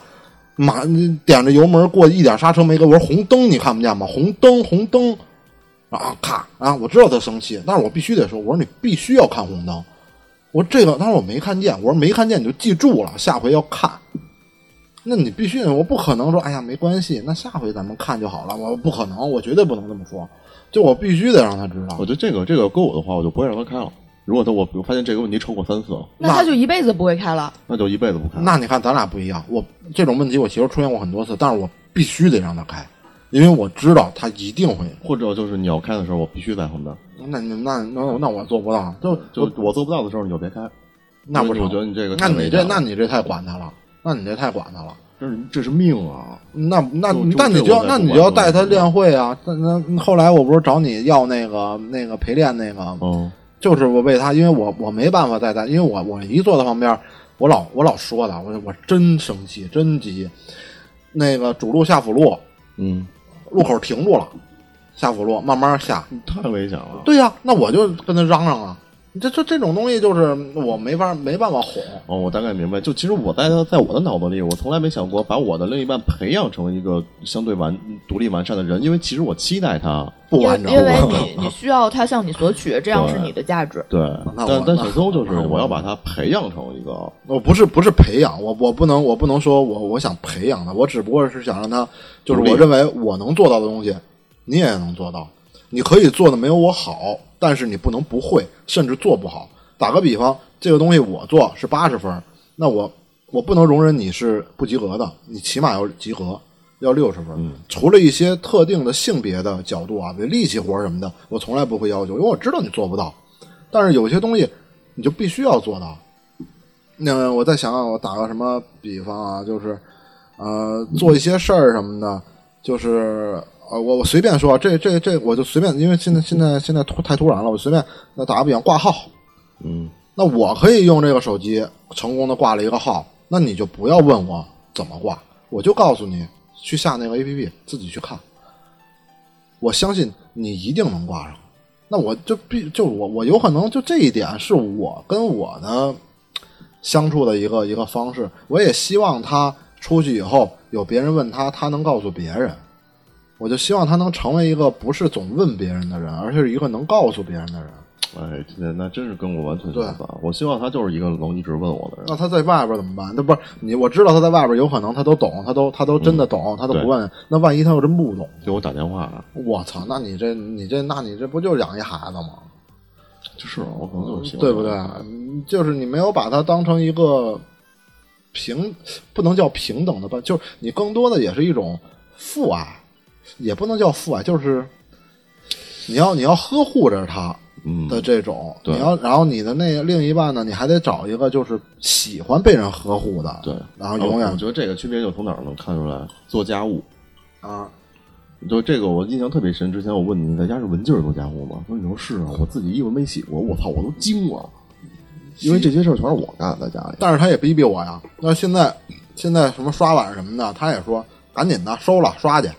马点着油门过一点刹车没给，我说红灯你看不见吗？红灯红灯啊咔啊！我知道他生气，但是我必须得说，我说你必须要看红灯。我说这个，当时我没看见，我说没看见你就记住了，下回要看。那你必须，我不可能说，哎呀没关系，那下回咱们看就好了。我不可能，我绝对不能这么说。就我必须得让他知道我。觉得这个这个搁我的话，我就不会让他开了。如果他我我发现这个问题超过三次了，那他就一辈子不会开了。那就一辈子不开。那你看咱俩不一样，我这种问题我媳妇出现过很多次，但是我必须得让他开，因为我知道他一定会。或者就是你要开的时候，我必须在旁边。那你那那那我做不到，就就我做不到的时候，你就别开。那不成因为我觉得你这个那你这那你这太管他了，那你这太管他了。这是这是命啊！那那那你就要那你就要带他练会啊。那那后来我不是找你要那个那个陪练那个，嗯，就是我为他，因为我我没办法带他，因为我我一坐在旁边，我老我老说他，我我真生气，真急。那个主路下辅路，嗯，路口停住了，下辅路慢慢下。太危险了。对呀、那我就跟他嚷嚷啊，这这这种东西就是我没法没办法哄。哦，我大概明白。就其实我在他在我的脑子里，我从来没想过把我的另一半培养成一个相对完独立完善的人，因为其实我期待他。因不完整，因为你 你需要他向你索取，这样是你的价值。对，但但那小邹就是我我要把他培养成一个，我不是不是培养，我我不能我不能说我我想培养他，我只不过是想让他，就是我认为我能做到的东西，你也能做到。你可以做的没有我好，但是你不能不会，甚至做不好。打个比方，这个东西我做是八十分，那我我不能容忍你是不及格的，你起码要及格，要六十分。嗯除了一些特定的性别的角度啊，比如力气活什么的，我从来不会要求，因为我知道你做不到。但是有些东西你就必须要做到。那我再想想，我打个什么比方啊，就是呃，做一些事儿什么的，就是呃，我我随便说，这这这，我就随便，因为现在现在现在突太突然了，我随便那打个比方，挂号，嗯，那我可以用这个手机成功的挂了一个号，那你就不要问我怎么挂，我就告诉你去下那个 APP 自己去看，我相信你一定能挂上。那我就必就我我有可能就这一点是我跟我的相处的一个一个方式，我也希望他出去以后有别人问他，他能告诉别人。我就希望他能成为一个不是总问别人的人，而是一个能告诉别人的人。哎，那那真是跟我完全对相反。我希望他就是一个能一直问我的人。那他在外边怎么办？那不是你，我知道他在外边有可能他都懂，他都他都真的懂，他都不问。那万一他又真不懂，给我打电话，我操！那你这你这那你这不就养一孩子吗？就是我可能就是对不对？嗯就是你没有把他当成一个平，不能叫平等的吧，就是你更多的也是一种父爱，也不能叫父爱，就是你要你要呵护着他嗯，的这种，对你要然后你的那另一半呢，你还得找一个就是喜欢被人呵护的，对，然后永远我觉得这个区别就从哪儿能看出来？做家务，啊。就这个我印象特别深。之前我问你，你在家是文静做家务吗？说你说是啊，我自己衣服没洗过，我操，我都惊了，因为这些事儿全是我干在家里。但是他也逼逼我呀。那现在现在什么刷碗什么的，他也说赶紧的收了刷去，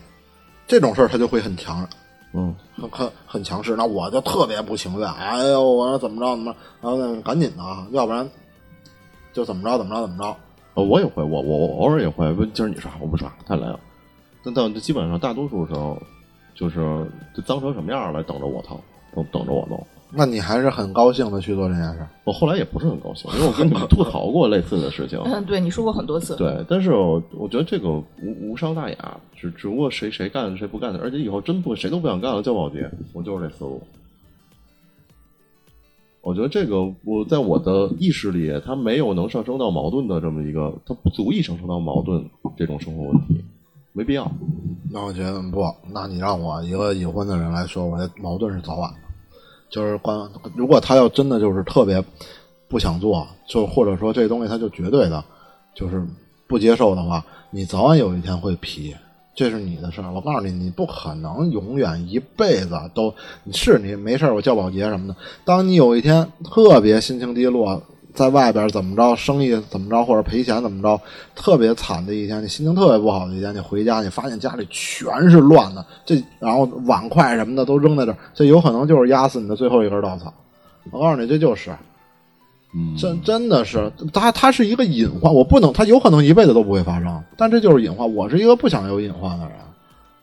这种事儿他就会很强，嗯，很很很强势。那我就特别不情愿，哎呦，我说怎么着怎么着，然后那赶紧的啊，要不然就怎么着怎么着怎么着。呃我也会，我我我偶尔也会不今儿你刷，我不刷，太累了。但但基本上大多数时候，就是就脏成什么样了，等着我掏，等等着我弄。那你还是很高兴的去做这件事。我后来也不是很高兴，因为我跟你们吐槽过类似的事情。嗯，对你说过很多次。对，但是我我觉得这个无无伤大雅，只只不过谁谁干谁不干的，而且以后真不谁都不想干了，叫保洁，我就是这思路。我觉得这个我在我的意识里，它没有能上升到矛盾的这么一个，它不足以上升到矛盾这种生活问题，没必要。那我觉得不，那你让我一个已婚的人来说，我的矛盾是早晚的。就是关，如果他要真的就是特别不想做，就或者说这东西他就绝对的，就是不接受的话，你早晚有一天会皮，这是你的事儿。我告诉你，你不可能永远一辈子都是你没事我叫保洁什么的。当你有一天特别心情低落，在外边怎么着，生意怎么着，或者赔钱怎么着，特别惨的一天，你心情特别不好的一天，你回家，你发现家里全是乱的，这然后碗筷什么的都扔在这儿，这有可能就是压死你的最后一根稻草。我告诉你，这就是，嗯，真真的是，它它是一个隐患，我不能，它有可能一辈子都不会发生，但这就是隐患。我是一个不想有隐患的人，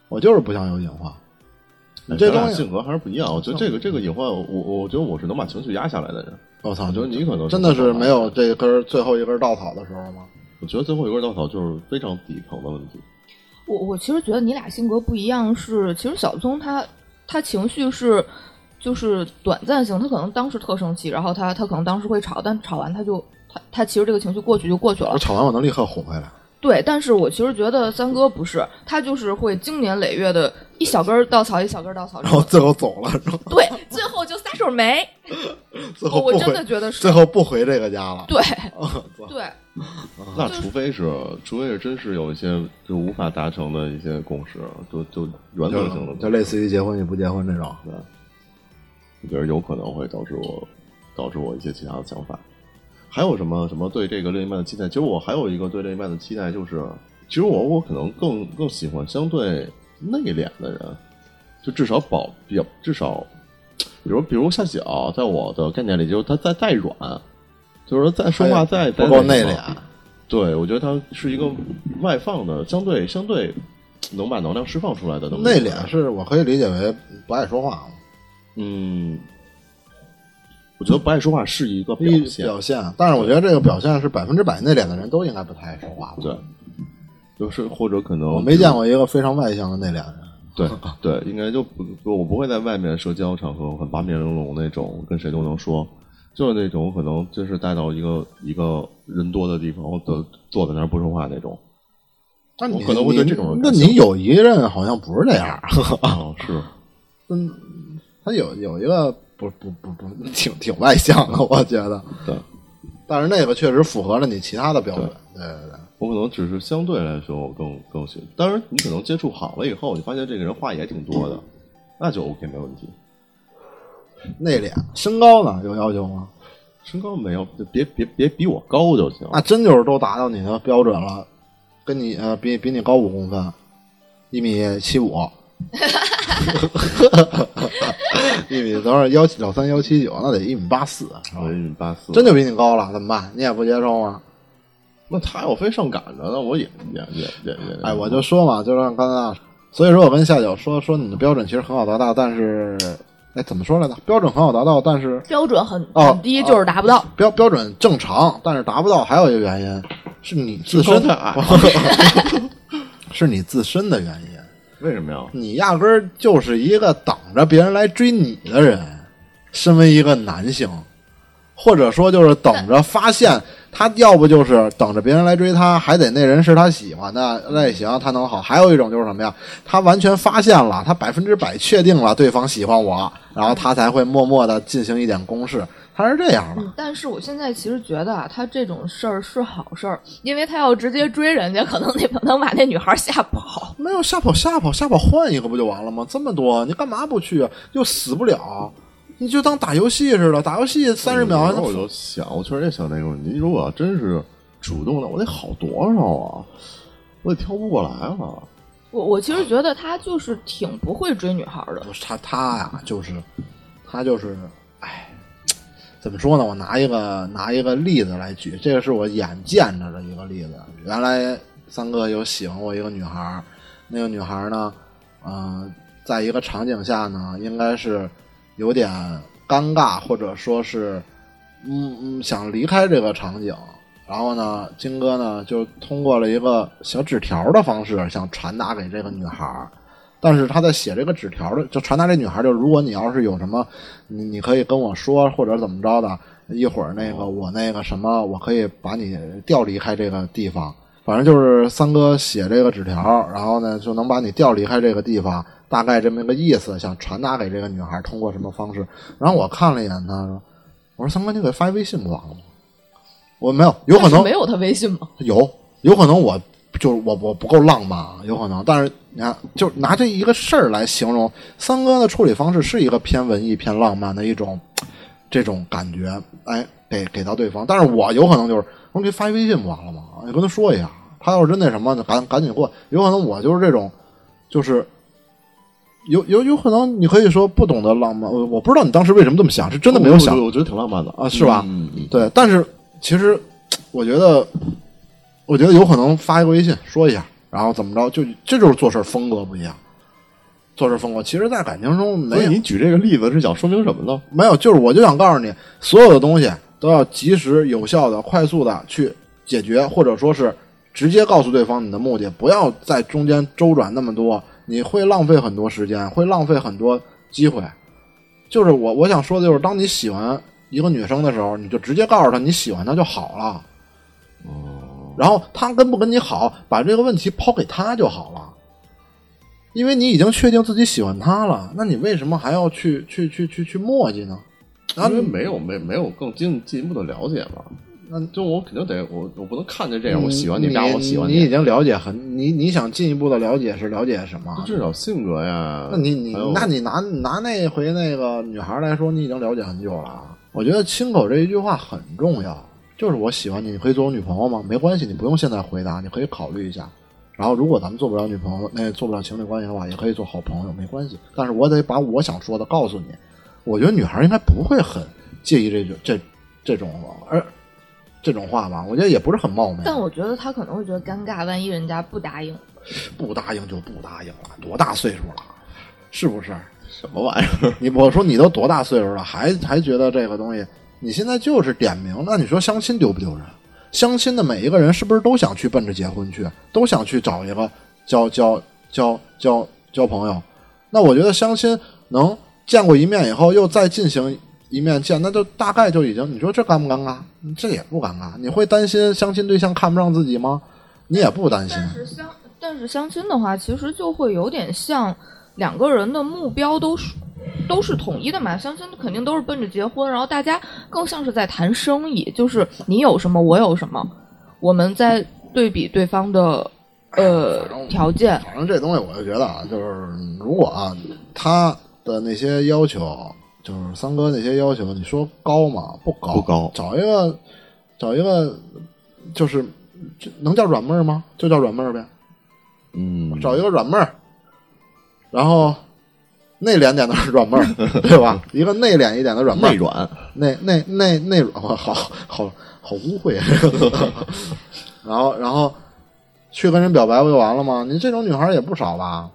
我就是不想有隐患。哎这东西性格还是不一样。我觉得这个这个隐患，我我我觉得我是能把情绪压下来的人。我操，我觉得你可能真的是没有这根最后一根稻草的时候吗？我觉得最后一根稻草就是非常底层的问题。我我其实觉得你俩性格不一样是，其实小聪他他情绪是就是短暂性，他可能当时特生气，然后他他可能当时会吵，但吵完他就他他其实这个情绪过去就过去了我。吵完我能立刻哄回来。对，但是我其实觉得三哥不是，他就是会经年累月的一小根稻草一小根稻草，然后最后走了，然后对，最后就撒手没。最后我真的，觉得是最后不回这个家了。对对，那除非是，除非是真是有一些就无法达成的一些共识，就就原则性的，就类似于结婚与不结婚这种。我觉得有可能会导致我导致我一些其他的想法。还有什么什么对这个另一半的期待？其实我还有一个对另一半的期待，就是其实我我可能更更喜欢相对内敛的人，就至少保比较至少，比如比如夏小，在我的概念里，就是他再再软，就是说再说话再不够内敛。对，我觉得他是一个外放的，相对相对能把能量释放出来的内敛是我可以理解为不爱说话，嗯，我觉得不爱说话是一个表现，表现。但是我觉得这个表现是百分之百内敛的人都应该不太爱说话。对，就是或者可能我没见过一个非常外向的内敛人。对对，应该就不不，我不会在外面社交场合很八面玲珑那种，跟谁都能说，就是那种可能就是带到一个一个人多的地方，我坐坐在那儿不说话那种。那你我可能会对这种人那你有一任好像不是这样，哦，是，嗯，他有有一个不不不不 挺挺外向的，我觉得。对，但是那个确实符合了你其他的标准。对对对。我可能只是相对来说我更更喜欢。当然，你可能接触好了以后，你发现这个人话也挺多的，那就 OK 没问题。内敛，身高呢有要求吗？身高没有，别别别比我高就行。那真就是都达到你的标准了，跟你呃比比你高五公分，一米七五，一米多少幺七老三幺七九，那得一米八四，是吧我一米八四，真就比你高了，怎么办？你也不接受吗？那他要非上赶着，那我也也也也也，哎，我就说嘛，就像刚才啊，所以说我跟夏九说说你的标准其实很好达到，但是哎怎么说来着？标准很好达到，但是标准很哦很低，就是达不到。标标准正常，但是达不到，还有一个原因是你自身身高太矮，是你自身的原因。为什么呀？你压根儿就是一个等着别人来追你的人。身为一个男性，或者说就是等着发现他，要不就是等着别人来追他，还得那人是他喜欢的，那也行，他能好。还有一种就是什么呀？他完全发现了，他百分之百确定了对方喜欢我，然后他才会默默的进行一点攻势。他是这样的。嗯，但是我现在其实觉得啊，他这种事儿是好事儿，因为他要直接追人家，可能那 能把那女孩吓跑。没有吓跑吓跑吓跑，换一个不就完了吗？这么多，你干嘛不去啊？又死不了，你就当打游戏似的，打游戏三十秒那我就想，我确实也想那个问题。如果要真是主动的，我得好多少啊？我得挑不过来了。我我其实觉得他就是挺不会追女孩的。不是他他呀，就是他就是，哎，怎么说呢？我拿一个拿一个例子来举，这个是我眼见着的一个例子。原来三哥有喜欢过一个女孩，那个女孩呢，嗯、在一个场景下呢，应该是有点尴尬，或者说是，嗯嗯，想离开这个场景。然后呢，金哥呢就通过了一个小纸条的方式，想传达给这个女孩。但是他在写这个纸条的，就传达这女孩，就如果你要是有什么，你你可以跟我说，或者怎么着的，一会儿那个我那个什么，我可以把你调离开这个地方。反正就是三哥写这个纸条，然后呢就能把你调离开这个地方，大概这么个意思，想传达给这个女孩，通过什么方式？然后我看了一眼他说：“我说三哥，你给发一微信不完了吗？”我没有，有可能没有他微信吗？有，有可能我就是我我不够浪漫，啊，有可能。但是你看，就拿这一个事儿来形容，三哥的处理方式是一个偏文艺、偏浪漫的一种这种感觉，哎，给给到对方。但是我有可能就是我给你发一微信不完了吗？你跟他说一下，他要是真那什么，就赶赶紧过。有可能我就是这种，就是。有有有可能，你可以说不懂得浪漫，我我不知道你当时为什么这么想，是真的没有想我我觉得挺浪漫的啊是吧对，但是其实我觉得，我觉得有可能发一个微信说一下，然后怎么着，就这就是做事风格不一样。做事风格，其实，在感情中没有你举这个例子是想说明什么呢？没有，就是我就想告诉你，所有的东西都要及时、有效的、快速的去解决，或者说是直接告诉对方你的目的，不要在中间周转那么多，你会浪费很多时间，会浪费很多机会。就是我我想说的就是，当你喜欢一个女生的时候，你就直接告诉她你喜欢她就好了。哦，然后他跟不跟你好，把这个问题抛给他就好了。因为你已经确定自己喜欢他了，那你为什么还要去去去去去磨叽呢？因为没有没没有更进进一步的了解嘛。那就我肯定得我我不能看见这样，我喜欢你，然后我喜欢你你已经了解很，你你想进一步的了解是了解什么？至少性格呀。那你你那你拿拿那回那个女孩来说，你已经了解很久了。我觉得亲口这一句话很重要，就是我喜欢你，你可以做我女朋友吗？没关系，你不用现在回答，你可以考虑一下。然后如果咱们做不了女朋友，那做不了情侣关系的话，也可以做好朋友，没关系。但是我得把我想说的告诉你。我觉得女孩应该不会很介意这种这这种而这种话吧？我觉得也不是很冒昧。但我觉得她可能会觉得尴尬，万一人家不答应，不答应就不答应了，多大岁数了，是不是？什么玩意儿？你我说你都多大岁数了，还还觉得这个东西，你现在就是点名，那你说相亲丢不丢人？相亲的每一个人是不是都想去奔着结婚去，都想去找一个交交交交交朋友？那我觉得相亲能见过一面以后，又再进行一面见，那就大概就已经，你说这尴不尴尬？这也不尴尬。你会担心相亲对象看不上自己吗？你也不担心。但是相但是相亲的话，其实就会有点像两个人的目标都是都是统一的嘛。相亲肯定都是奔着结婚，然后大家更像是在谈生意，就是你有什么我有什么，我们在对比对方的呃条件。反正这东西我就觉得啊，就是如果啊，他的那些要求，就是三哥那些要求，你说高吗？不高，不高找一个，找一个，就是能叫软妹儿吗？就叫软妹儿呗。嗯，找一个软妹儿，然后内敛点的软妹儿，对吧？一个内敛一点的软妹儿内，软，内内内内软，哇好好好污秽 然后然后去跟人表白不就完了吗？你这种女孩也不少吧？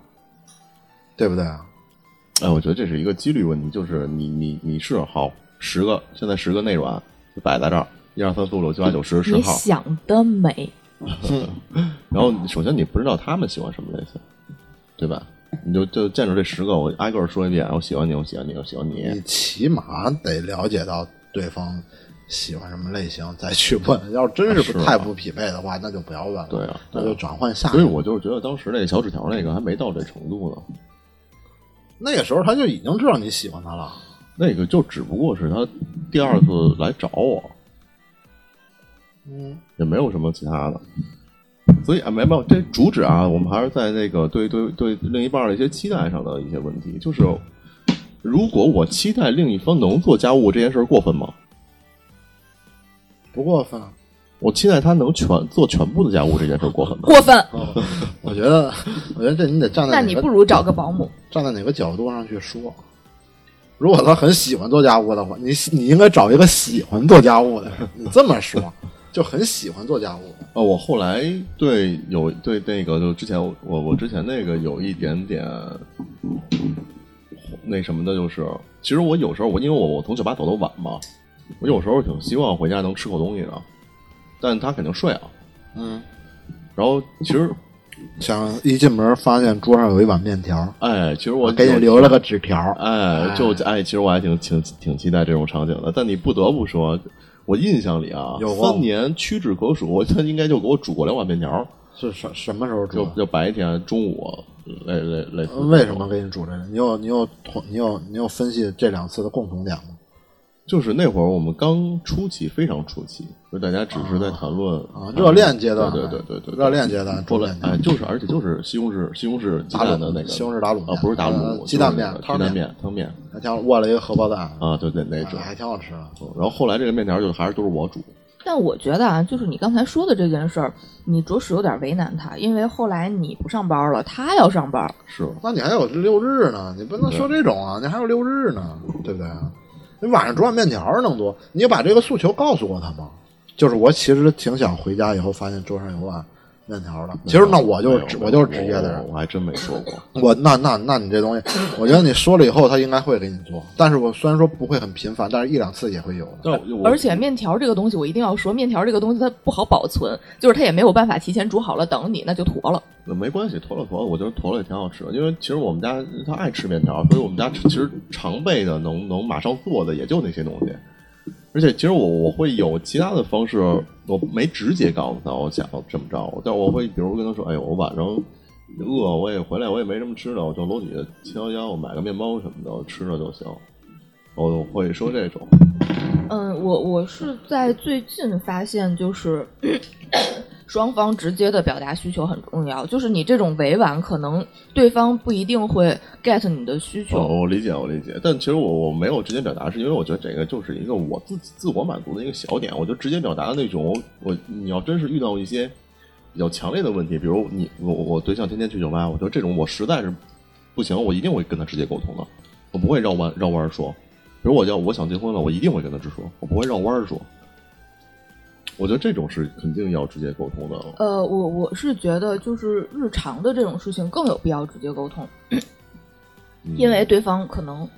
对不对啊？哎，我觉得这是一个几率问题，就是你你你是好十个，现在十个内软就摆在这儿，一二三四五六七八九十十你号，想得美，然后首先你不知道他们喜欢什么类型，对吧？你就就见着这十个，我挨个说一遍，我喜欢你，我喜欢你，我喜欢你你，起码得了解到对方喜欢什么类型再去问。要是真是不啊太不匹配的话，那就不要问了。对啊那就转换下所以。我就是觉得当时那个小纸条那个还没到这程度呢，那个时候他就已经知道你喜欢他了。那个就只不过是他第二次来找我，嗯，也没有什么其他的。所以啊，没没有，这主旨啊，我们还是在那个对对对另一半的一些期待上的一些问题，就是如果我期待另一方能做家务这件事儿过分吗？不过分。我期待他能全做全部的家务这件事儿过分吗？过分。我觉得，我觉得这你得站在哪个那你不如找个保姆。站在哪个角度上去说。如果他很喜欢做家务的话，你你应该找一个喜欢做家务的人。你这么说，就很喜欢做家务的。啊，我后来对有对那个就之前我我之前那个有一点点那什么的，就是其实我有时候我因为我我从酒吧走的晚嘛，我有时候挺希望回家能吃口东西的，但他肯定睡啊，嗯，然后其实想一进门发现桌上有一碗面条，哎，其实我给你留了个纸条。哎，就哎，其实我还挺挺挺期待这种场景的，但你不得不说，我印象里啊有，过三年屈指可数，他应该就给我煮过两碗面条，是什什么时候煮？就就白天、中午，类类类似。为什么？给你煮这个？你有你有同你有你有分析这两次的共同点吗？就是那会儿我们刚初期，非常初期，就大家只是在谈论啊，热恋阶段，对对对对对，热恋阶段，热恋哎，就是而且就是西红柿西红柿鸡打蛋的那个西红柿打卤啊，不是打呃卤，鸡蛋面鸡蛋面汤面还挺好，握了一个荷包蛋啊，对对那种哎。还挺好吃的。然后后来这个面条就还是都是我煮，但我觉得啊，就是你刚才说的这件事儿，你着实有点为难他，因为后来你不上班了，他要上班，是那你还有六日呢，你不能说这种啊，你还有六日呢，对不对啊？你晚上煮碗面条能多？你把这个诉求告诉过他吗？就是我其实挺想回家以后发现桌上有碗面条的。其实那我就是我就是直接的人我，还真没说过。我那那那你这东西，我觉得你说了以后，他应该会给你做。但是我虽然说不会很频繁，但是一两次也会有的。而且面条这个东西，我一定要说，面条这个东西它不好保存，就是它也没有办法提前煮好了等你，那就坨了。那没关系，坨了坨了，我觉得坨了也挺好吃的。因为其实我们家他爱吃面条，所以我们家其实常备的能能马上做的也就那些东西。而且其实我我会有其他的方式，我没直接告诉他我想要这么着，但我会比如跟他说，哎呦，我晚上饿，我也回来，我也没什么吃的，我就楼底下七幺幺，我买个面包什么的吃着就行。我会说这种，嗯，我我是在最近发现，就是双方直接的表达需求很重要。就是你这种委婉，可能对方不一定会 get 你的需求。我理解，我理解。但其实我我没有直接表达，是因为我觉得这个就是一个我自己自我满足的一个小点。我就直接表达的那种，我你要真是遇到一些比较强烈的问题，比如你我我对象天天去酒吧，我觉得这种我实在是不行，我一定会跟他直接沟通的，我不会绕弯绕弯说。比如我要我想结婚了，我一定会跟他直说，我不会绕弯说。我觉得这种是肯定要直接沟通的。呃，我我是觉得，就是日常的这种事情更有必要直接沟通，嗯因为对方可能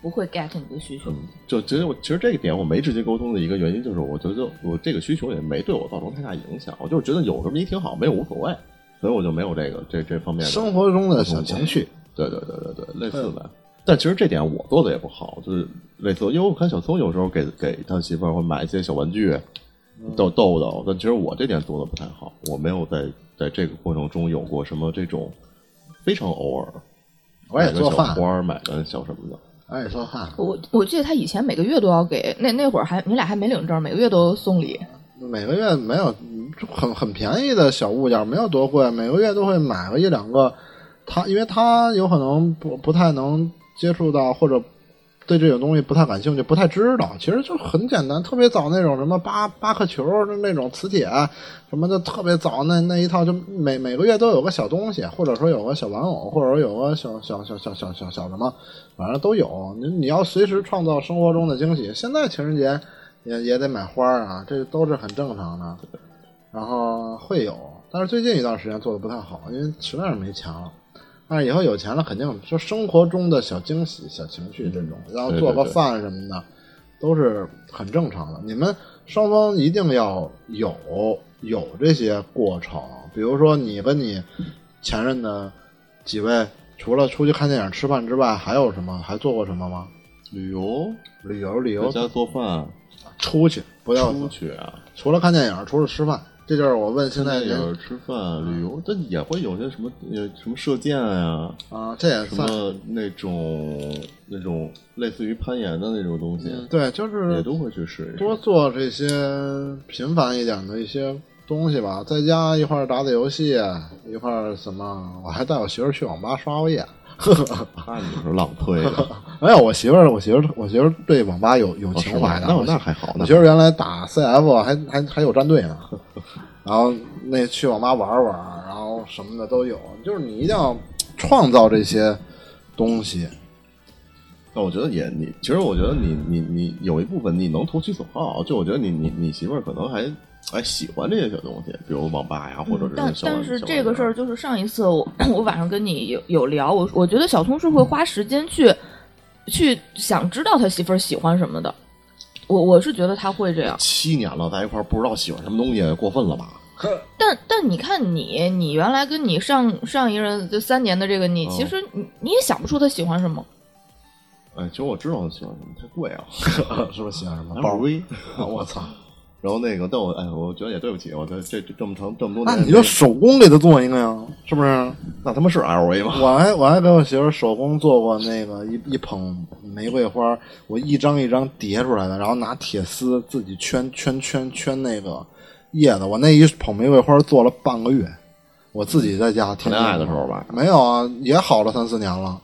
不会 get 你的需求。嗯，就其实我其实这个点我没直接沟通的一个原因，就是我觉得我这个需求也没对我造成太大影响，我就是觉得有什么你挺好，没有无所谓，所以我就没有这个这这方面的生活中的小情趣，对对对对对，类似的。但其实这点我做的也不好，就是类似，因为我看小聪有时候给给他媳妇儿会买一些小玩具，逗逗的，但其实我这点做的不太好，我没有在在这个过程中有过什么这种非常偶尔，我也做饭，花儿，买个小什么的。我也做饭，我我记得他以前每个月都要给那那会儿还你俩还没领证，每个月都送礼。每个月没有就很很便宜的小物件，没有多贵，每个月都会买个一两个。他因为他有可能不不太能接触到，或者对这种东西不太感兴趣，不太知道。其实就很简单，特别早那种什么八八克球那种磁铁什么的，特别早那那一套，就每每个月都有个小东西，或者说有个小玩偶，或者说有个小小小小小小小什么，反正都有。你你要随时创造生活中的惊喜。现在情人节也也得买花啊，这都是很正常的。然后会有，但是最近一段时间做的不太好，因为实在是没钱了。但是以后有钱了，肯定就生活中的小惊喜、小情趣这种，然后做个饭什么的，都是很正常的。你们双方一定要有有这些过程，比如说你跟你前任的几位，除了出去看电影、吃饭之外，还有什么？还做过什么吗？旅游，旅游，旅在游，家做饭，出去，不要出去啊，除了看电影，除了吃饭，这就是我问现在现在人吃饭、旅游，但也会有些什么呃什么射箭呀、啊，这也算什么那种那种类似于攀岩的那种东西，对，就是也都会去试一试。多做这些频繁一点的一些东西吧，在家一块儿打打游戏，一块儿什么，我还带我媳妇儿去网吧刷过夜。那你是浪推的，没有，我媳妇儿，我媳妇儿，我媳妇儿对网吧有有情怀的。那我那还好，那我媳妇儿原来打 CF 还还还有战队呢，然后那去网吧玩玩，然后什么的都有。就是你一定要创造这些东西，但我觉得也你，其实我觉得你你你有一部分你能投其所好，就我觉得你你你媳妇儿可能还还喜欢这些小东西，比如网吧呀，或者是但但是这个事儿，就是上一次我 我晚上跟你有有聊，我我觉得小聪是会花时间去去想知道他媳妇儿喜欢什么的。我我是觉得他会这样，七年了，在一块儿不知道喜欢什么东西，过分了吧？但但你看你，你原来跟你上上一任就三年的这个你，哦其实你你也想不出他喜欢什么。哎，其实我知道他喜欢什么，太贵啊 是不是喜欢什么包？，LV。啊我操！然后那个，但我哎，我觉得也对不起我，这这这这么长这么多年，那你就手工给他做一个呀，是不是？那他妈是 LV 吗？我还我还给我媳妇手工做过那个一一捧玫瑰花，我一张一张叠出来的，然后拿铁丝自己圈圈圈圈那个叶子。我那一捧玫瑰花做了半个月，我自己在家谈恋爱的时候吧，没有啊，也好了三四年了。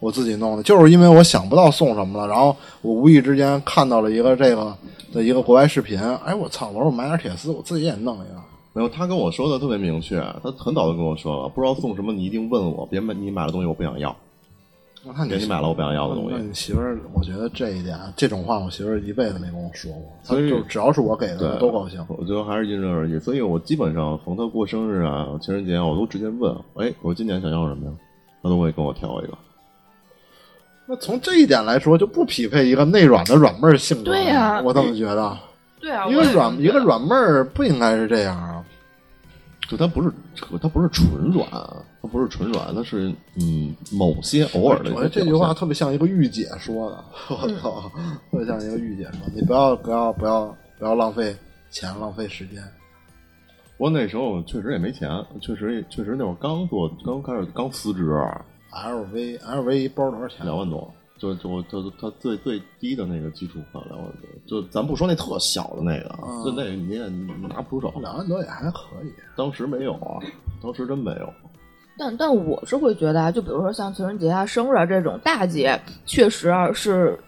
我自己弄的，就是因为我想不到送什么了，然后我无意之间看到了一个这个的一个国外视频，哎，我操！我说我买点铁丝，我自己也弄一个。没有，他跟我说的特别明确，他很早就跟我说了，不知道送什么，你一定问我，别买你买的东西我不想要，我看给你买了我不想要的东那西。你媳妇儿，我觉得这一点，这种话我媳妇儿一辈子没跟我说过。她所以就只要是我给的，都高兴。我觉得还是因人而异，所以我基本上逢他过生日啊、情人节啊，我都直接问，哎，我今年想要什么呀？他都会跟我挑一个。那从这一点来说，就不匹配一个内软的软妹儿性格。对呀我怎么觉得？对啊，一个我也这么觉得软一个软妹儿不应该是这样啊。就她不是，她不是纯软，她不是纯软，她是嗯某些偶尔的我觉得。这句话特别像一个御姐说的，我操，特别像一个御姐说，你不要不要不要不要浪费钱，浪费时间。不过那时候确实也没钱，确实也确实那会儿刚做，刚开始刚辞职，LV LV 一包多少钱？两万多，就就就它最最低的那个基础款两万多，就咱不说那特小的那个，嗯就那个你也拿不出手，两万多也还可以。当时没有啊，当时真没有。但但我是会觉得啊，就比如说像情人节啊、生日啊这种大节，确实啊是，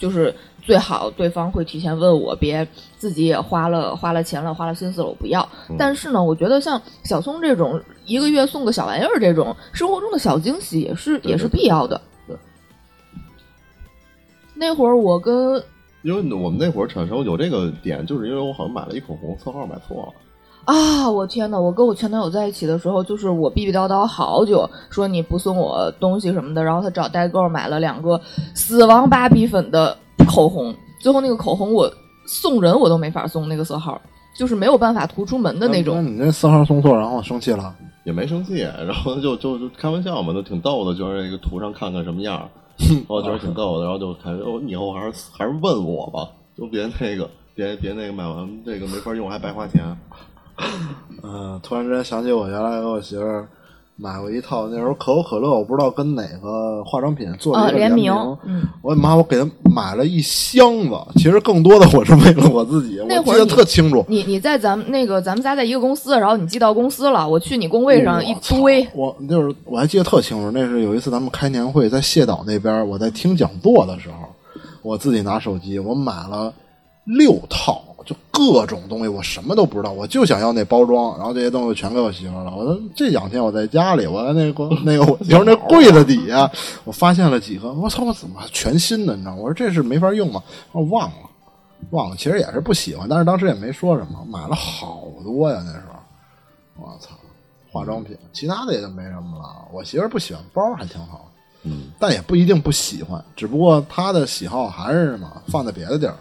就是最好对方会提前问我，别自己也花了花了钱了、花了心思了，我不要。嗯但是呢，我觉得像小松这种一个月送个小玩意儿这种生活中的小惊喜，也是也是必要的。对那会儿我跟因为我们那会儿产生有这个点，就是因为我好像买了一口红，色号买错了。啊，我天呐！我跟我前男友在一起的时候，就是我逼逼叨叨好久，说你不送我东西什么的，然后他找代购买了两个死亡芭比粉的口红，最后那个口红我送人我都没法送那个色号，就是没有办法涂出门的那种。你那色号送错，然后我生气了。也没生气，然后就就就开玩笑嘛，就挺逗的，就是那个涂上看看什么样儿，我觉得挺逗的，然后就开，哦，你以后还是还是问我吧，就别那个，别别那个买完这个没法用还白花钱。嗯，突然之间想起我原来给我媳妇儿买过一套，那时候可口可乐，我不知道跟哪个化妆品做一个联名。嗯，我妈，我给她买了一箱子，其实更多的我是为了我自己，我记得那会儿你特清楚。你你在咱们那个咱们仨在一个公司，然后你寄到公司了，我去你工位上一堆，我就是我还记得特清楚，那是有一次咱们开年会，在谢岛那边，我在听讲座的时候，我自己拿手机，我买了六套，就各种东西，我什么都不知道，我就想要那包装，然后这些东西全给我媳妇了。我说这两天我在家里，我在那个那个我媳妇那柜子底下，我发现了几个，我操，我怎么全新的？你知道？我说这是没法用吗？我忘了。忘了，其实也是不喜欢，但是当时也没说什么，买了好多呀，那时候，我操，化妆品，其他的也就没什么了。我媳妇不喜欢包，还挺好，嗯，但也不一定不喜欢，只不过她的喜好还是什么放在别的地儿。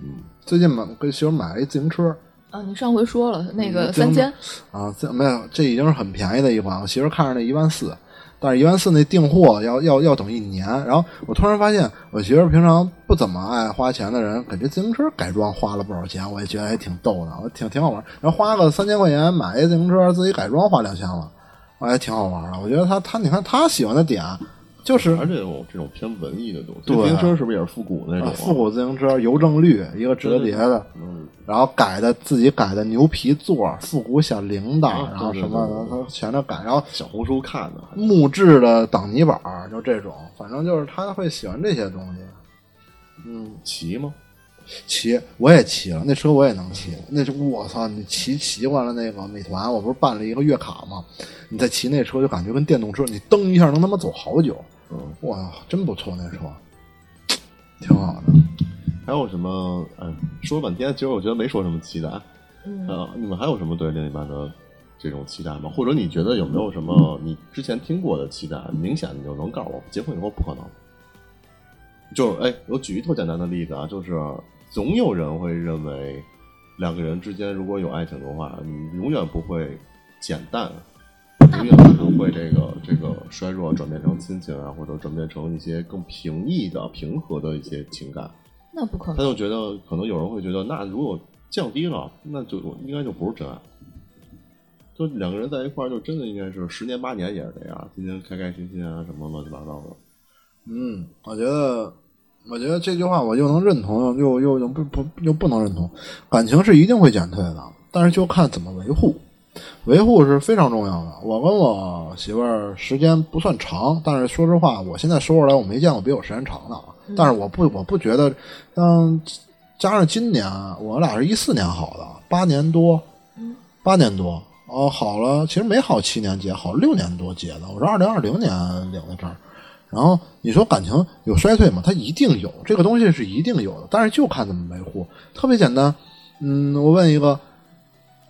嗯，最近买跟媳妇买了一自行车啊，你上回说了那个嗯三千，啊，这没有，这已经是很便宜的一款。我媳妇看着那一万四，但是一万四那订货要要要等一年。然后我突然发现，我媳妇平常不怎么爱花钱的人，给这自行车改装花了不少钱，我也觉得还挺逗的，我挺挺好玩。然后花个三千块钱买一自行车，自己改装花两千了，我还挺好玩的。我觉得他他你看他喜欢的点就是而且有这种偏文艺的东西，对自行车是不是也是复古那种啊？啊复古自行车，邮政绿一个折叠的，嗯，然后改的自己改的牛皮座，复古小铃铛，啊然后什么的，他全都改，然后小红书看的，木质的挡泥板儿，就这种，反正就是他会喜欢这些东西。嗯，骑吗？骑我也骑了，那车我也能骑。那是我操，你骑习惯了那个美团，我不是办了一个月卡吗？你再骑那车就感觉跟电动车，你蹬一下能他妈走好久。嗯，哇，真不错那车，挺好的。还有什么？哎，说了半天，其实我觉得没说什么期待。嗯，呃，你们还有什么对另一半的这种期待吗？或者你觉得有没有什么你之前听过的期待？明显你就能告诉我，结婚以后不可能。就是哎，我举一特简单的例子啊，就是总有人会认为两个人之间如果有爱情的话，你永远不会简淡不一定是会这个这个衰弱转变成亲情啊，或者转变成一些更平易的、平和的一些情感。那不可能。他就觉得，可能有人会觉得，那如果降低了，那就应该就不是真爱。就两个人在一块儿，就真的应该是十年八年也是这样，天天开开心心啊，什么乱七八糟的。嗯，我觉得，我觉得这句话我又能认同，又又又不不又不能认同。感情是一定会减退的，但是就看怎么维护，维护是非常重要的。我跟我媳妇儿时间不算长，但是说实话，我现在说出来，我没见过比我时间长的啊。但是我不，我不觉得，像加上今年，我俩是一四年好的，八年多，八年多。哦，好了，其实没好七年结，好六年多结的。我是二零二零年领的证，然后你说感情有衰退吗？它一定有，这个东西是一定有的，但是就看怎么维护。特别简单，嗯，我问一个，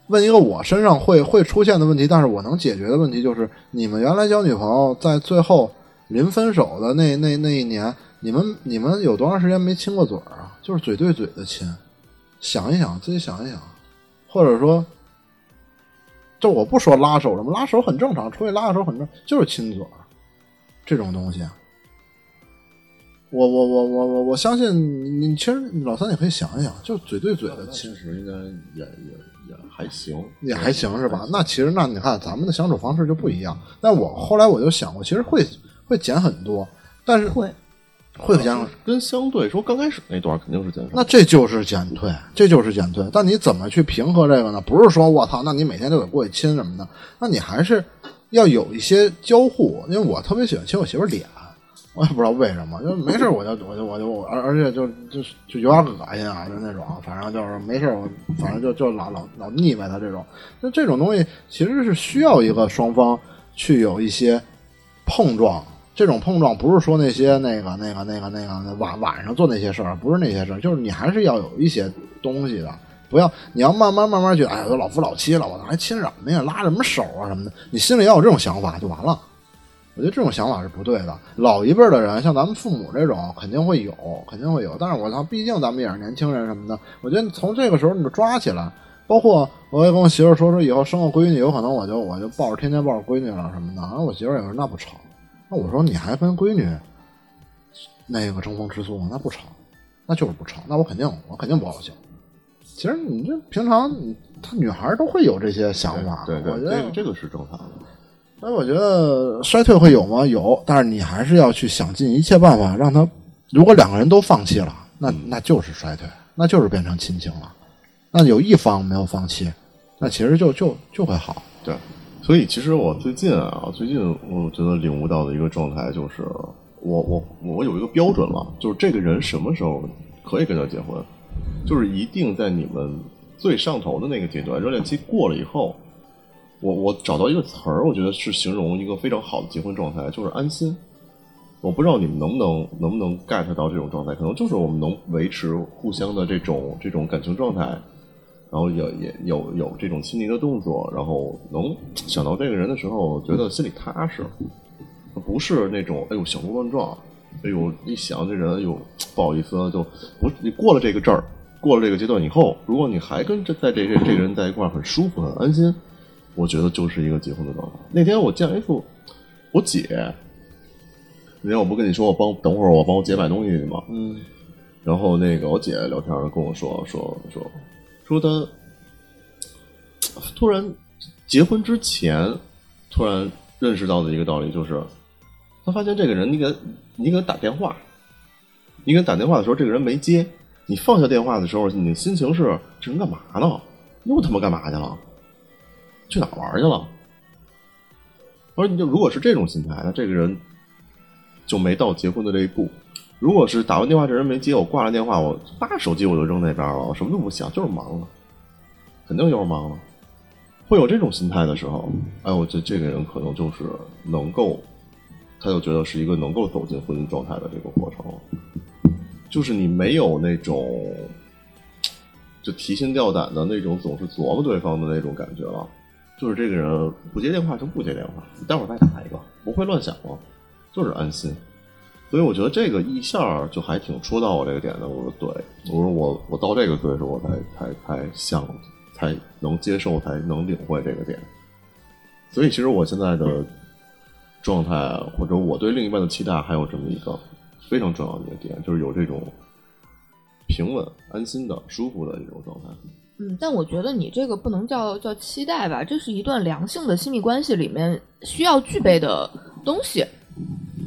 问一个我身上会会出现的问题，但是我能解决的问题就是，你们原来交女朋友在最后临分手的那那那一年，你们你们有多长时间没亲过嘴儿啊？就是嘴对嘴的亲，想一想，自己想一想，或者说。就我不说拉手什么，拉手很正常，出去拉个手很正，就是亲嘴这种东西。我我我我我我相信你，其实老三你可以想一想，就嘴对嘴的亲，实应该也也也还行，也还行是吧？那其实那你看咱们的相处方式就不一样。但我后来我就想过，其实会会减很多，但是会。会减跟相对说，刚开始那段肯定是减少。那这就是减退，这就是减退。但你怎么去平和这个呢？不是说我操，那你每天都得过去亲什么的？那你还是要有一些交互。因为我特别喜欢亲我媳妇脸，我也不知道为什么，就没事我就我就我就而而且就就就有点恶心啊，就那种，反正就是没事我反正就就老老老腻歪他这种。那这种东西其实是需要一个双方去有一些碰撞。这种碰撞不是说那些那个那个那个那个晚晚上做那些事儿，不是那些事儿，就是你还是要有一些东西的，不要你要慢慢慢慢觉得，哎，都老夫老妻了，我还亲什么呀，拉什么手啊什么的，你心里要有这种想法就完了。我觉得这种想法是不对的。老一辈的人，像咱们父母这种，肯定会有，肯定会有。但是我操，毕竟咱们也是年轻人什么的，我觉得从这个时候你就抓起来。包括我也跟我媳妇说说，以后生个闺女，有可能我就我就抱着天天抱着闺女了什么的。然后我媳妇也说那不成。那我说你还跟闺女那个争风吃醋，那不成，那就是不成。那我肯定我肯定不高兴。其实你这平常你她女孩都会有这些想法，对对，我觉得这个是正常的。所以我觉得衰退会有吗？有，但是你还是要去想尽一切办法让他。如果两个人都放弃了，那那就是衰退，那就是变成亲情了。那有一方没有放弃，那其实就就就会好。对。所以，其实我最近啊，最近我觉得领悟到的一个状态就是，我我我有一个标准了，就是这个人什么时候可以跟他结婚，就是一定在你们最上头的那个阶段，热恋期过了以后，我我找到一个词儿，我觉得是形容一个非常好的结婚状态，就是安心。我不知道你们能不能能不能 get 到这种状态，可能就是我们能维持互相的这种这种感情状态。然后也也有有这种亲昵的动作，然后能想到这个人的时候，觉得心里踏实，不是那种哎呦小鹿乱撞，哎呦一想这人哎呦不好意思就不你过了这个阵儿，过了这个阶段以后，如果你还跟这在这这这个人在一块儿很舒服很安心，我觉得就是一个结婚的状态。那天我见了一副我姐，那天我不跟你说我帮等会儿我帮我姐买东西去吗？嗯，然后那个我姐聊天跟我说说说。说她突然结婚之前，突然认识到的一个道理就是，她发现这个人，你给你给他打电话，你给他打电话的时候，这个人没接。你放下电话的时候，你的心情是这人干嘛呢？又他妈干嘛去了？去哪玩去了？我说你就如果是这种心态，那这个人就没到结婚的这一步。如果是打完电话这人没接，我挂了电话，我把手机我就扔那边了，我什么都不想，就是忙了，肯定就是忙了。会有这种心态的时候，哎，我觉得这个人可能就是能够，他就觉得是一个能够走进婚姻状态的这个过程，就是你没有那种就提心吊胆的那种，总是琢磨对方的那种感觉了。就是这个人不接电话就不接电话，你待会儿再打一个，不会乱想了，就是安心。所以我觉得这个一下就还挺戳到我这个点的。我说对，我说我我到这个岁数，我才才才想才能接受，才能领会这个点。所以其实我现在的状态，或者我对另一半的期待，还有这么一个非常重要的一个点，就是有这种平稳、安心的、舒服的这种状态。嗯，但我觉得你这个不能叫叫期待吧，这是一段良性的亲密关系里面需要具备的东西。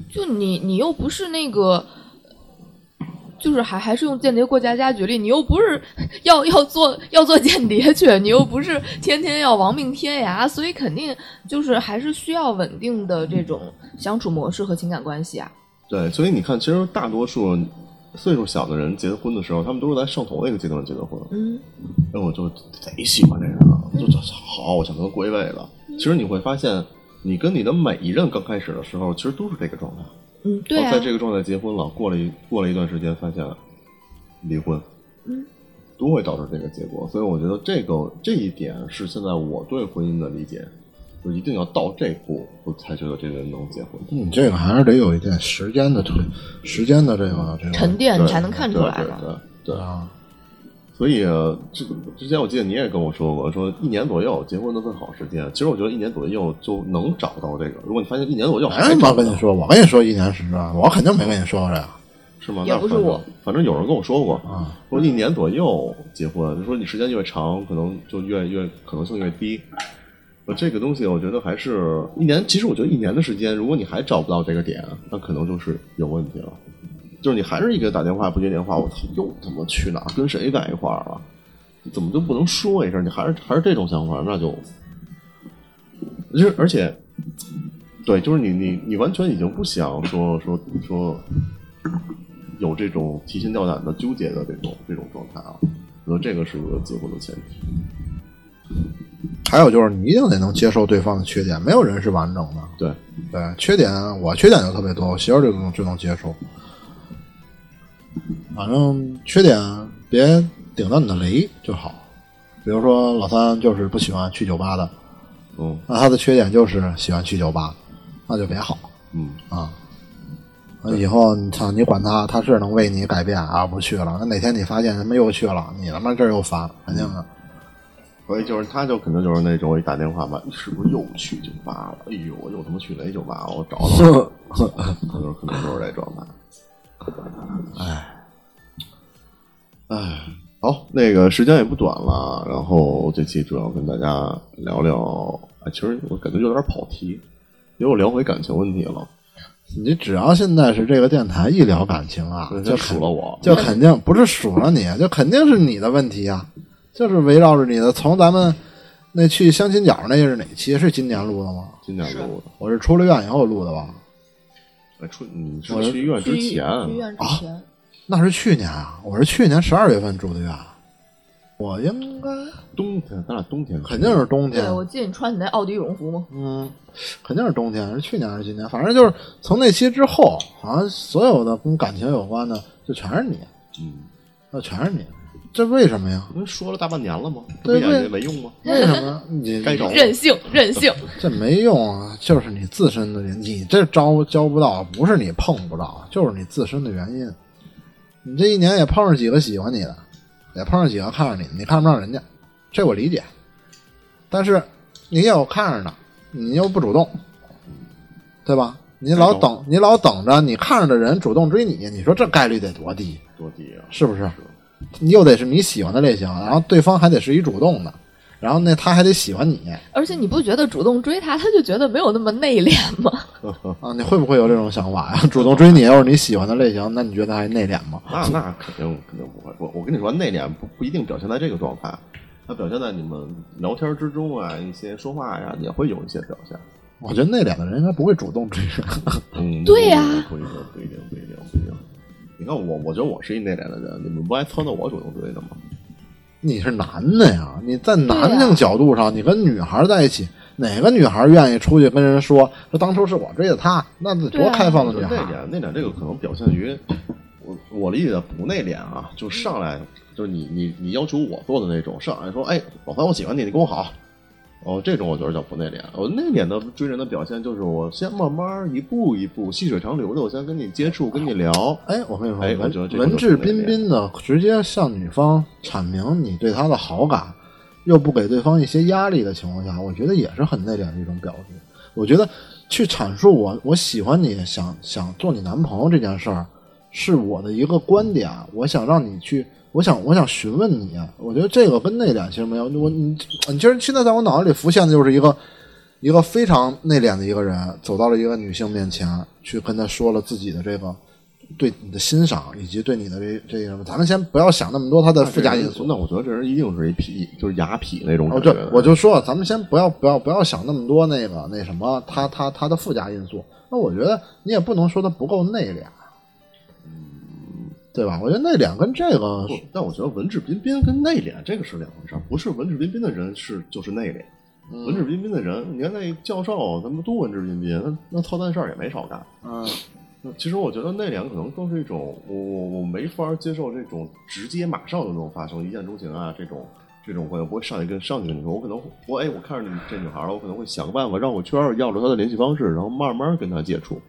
就你，你又不是那个，就是还还是用间谍过家家举例，你又不是 要要做要做间谍去，你又不是天天要亡命天涯，所以肯定就是还是需要稳定的这种相处模式和情感关系啊。对，所以你看，其实大多数岁数小的人结婚的时候，他们都是在上头那个阶段结的婚。嗯，那，我就贼喜欢这人啊，就就好，我想跟他过一辈子。其实你会发现，你跟你的每一任刚开始的时候，其实都是这个状态。嗯，对后，在这个状态结婚了，过了一过了一段时间，发现离婚，嗯，都会导致这个结果。所以我觉得这个这一点是现在我对婚姻的理解，就一定要到这步，我才觉得这个人能结婚。你这个还是得有一点时间的推，时间的这个这个沉淀你才能看出来嘛。对对对对啊，所以呃之之前我记得你也跟我说过，说一年左右结婚的最好时间。其实我觉得一年左右就能找到这个。如果你发现一年左右还哎，找不到我跟你说，我跟你说一年时间，我肯定没跟你说过这个是吗？那不是我，反正有人跟我说过，啊。说一年左右结婚，就说你时间越长，可能就越越可能性越低。这个东西我觉得还是一年。其实我觉得一年的时间，如果你还找不到这个点，那可能就是有问题了。就是你还是一个打电话不接电话，我操，又他妈去哪儿跟谁在一块儿了？你怎么就不能说一声？你还是还是这种想法，那就，就是而且，对，就是你你你完全已经不想说说说有这种提心吊胆的纠结的这种这种状态啊。我觉得这个是一个结婚的前提。还有就是，你一定得能接受对方的缺点，没有人是完整的。对，对，缺点我缺点就特别多，我媳妇儿就能就能接受。反正缺点别顶到你的雷就好。比如说老三就是不喜欢去酒吧的，嗯那他的缺点就是喜欢去酒吧，那就别好嗯，啊。那以后你操，你管他，他是能为你改变而不去了。那哪天你发现他妈又去了，你他妈这儿又烦，肯定的。所以就是他就肯定就是那种我一打电话吧，你是不是又去酒吧了？哎呦，我又他妈去哪酒吧？我找找。可能可能就是这状态。哎，哎，好，那个时间也不短了，然后这期主要跟大家聊聊，哎，其实我感觉有点跑题，又聊回感情问题了。你只要现在是这个电台一聊感情啊，就就数了我，就肯定不是数了你，就肯定是你的问题啊，就是围绕着你的。从咱们那去相亲角那是哪期？是今年录的吗？今年录的。我是出了院以后录的吧？哎，出你是去医院之前去医院之前，那是去年啊，我是去年十二月份住的院，我应该冬天，咱俩冬天肯定是冬天对，我记得你穿你那奥迪羽绒服吗？嗯，肯定是冬天，是去年还是今年？反正就是从那期之后，好像所有的跟感情有关的，就全是你，嗯，那全是你，这为什么呀？不是说了大半年了吗？这不对对也没用吗？为什么？你该找任性，任性。这没用啊，就是你自身的原因，你这招交不到，不是你碰不到，就是你自身的原因。你这一年也碰上几个喜欢你的，也碰上几个看上你的，你看不上人家，这我理解。但是你也有看上的，你又不主动，对吧？你老等，你老等着你看上的人主动追你，你说这概率得多低？多低啊！是不是？你又得是你喜欢的类型，然后对方还得是一主动的，然后那他还得喜欢你而且你不觉得主动追他，他就觉得没有那么内敛吗？啊？你会不会有这种想法呀？主动追你要是你喜欢的类型，那你觉得还内敛吗？那那肯定肯定不会。我我跟你说，内敛不不一定表现在这个状态，它表现在你们聊天之中啊，一些说话呀，也会有一些表现。我觉得内敛的人应该不会主动追人。嗯，对呀不一定，不一定，不一定，不一定。你看我，我觉得我是一内敛的人，你们不爱撺掇我主动追的吗？你是男的呀，你在男性角度上，你跟女孩在一起，哪个女孩愿意出去跟人说说当初是我追的她？那得多开放的女孩！内敛，内敛这个可能表现于我我理解的不内敛啊，就上来就是你你你要求我做的那种，上来说，哎，老三我喜欢你，你跟我好。哦，这种我觉得叫不内敛。我内敛的追人的表现就是我先慢慢一步一步细水长流的，我先跟你接触，跟你聊。哎，我跟你说，哎文文质彬彬的直接向女方阐明你对她的好感，又不给对方一些压力的情况下，我觉得也是很内敛的一种表述。我觉得去阐述我我喜欢你，想想做你男朋友这件事儿，是我的一个观点，我想让你去，我想我想询问你啊，我觉得这个跟内敛其实没有。我你你其实现在在我脑子里浮现的就是一个一个非常内敛的一个人，走到了一个女性面前，去跟她说了自己的这个对你的欣赏，以及对你的这这个什么。咱们先不要想那么多他的附加因素。那我觉得这人一定是一痞，就是雅痞那种我就说，咱们先不要不要不要想那么多那个那什么，他他他的附加因素。那我觉得你也不能说他不够内敛，对吧？我觉得内敛跟这个不，但我觉得文质彬彬跟内敛这个是两回事儿，不是文质彬彬的人是就是内敛。文质彬彬的人，你看那教授，他们都文质彬彬，那那操蛋事儿也没少干。嗯那其实我觉得内敛可能更是一种，我我我没法接受这种直接马上就能发生一见钟情啊这种这种关系，我不会上去跟上去跟你说，我可能我哎我看上你这女孩了，我可能会想个办法绕个圈儿，要着她的联系方式，然后慢慢跟她接触。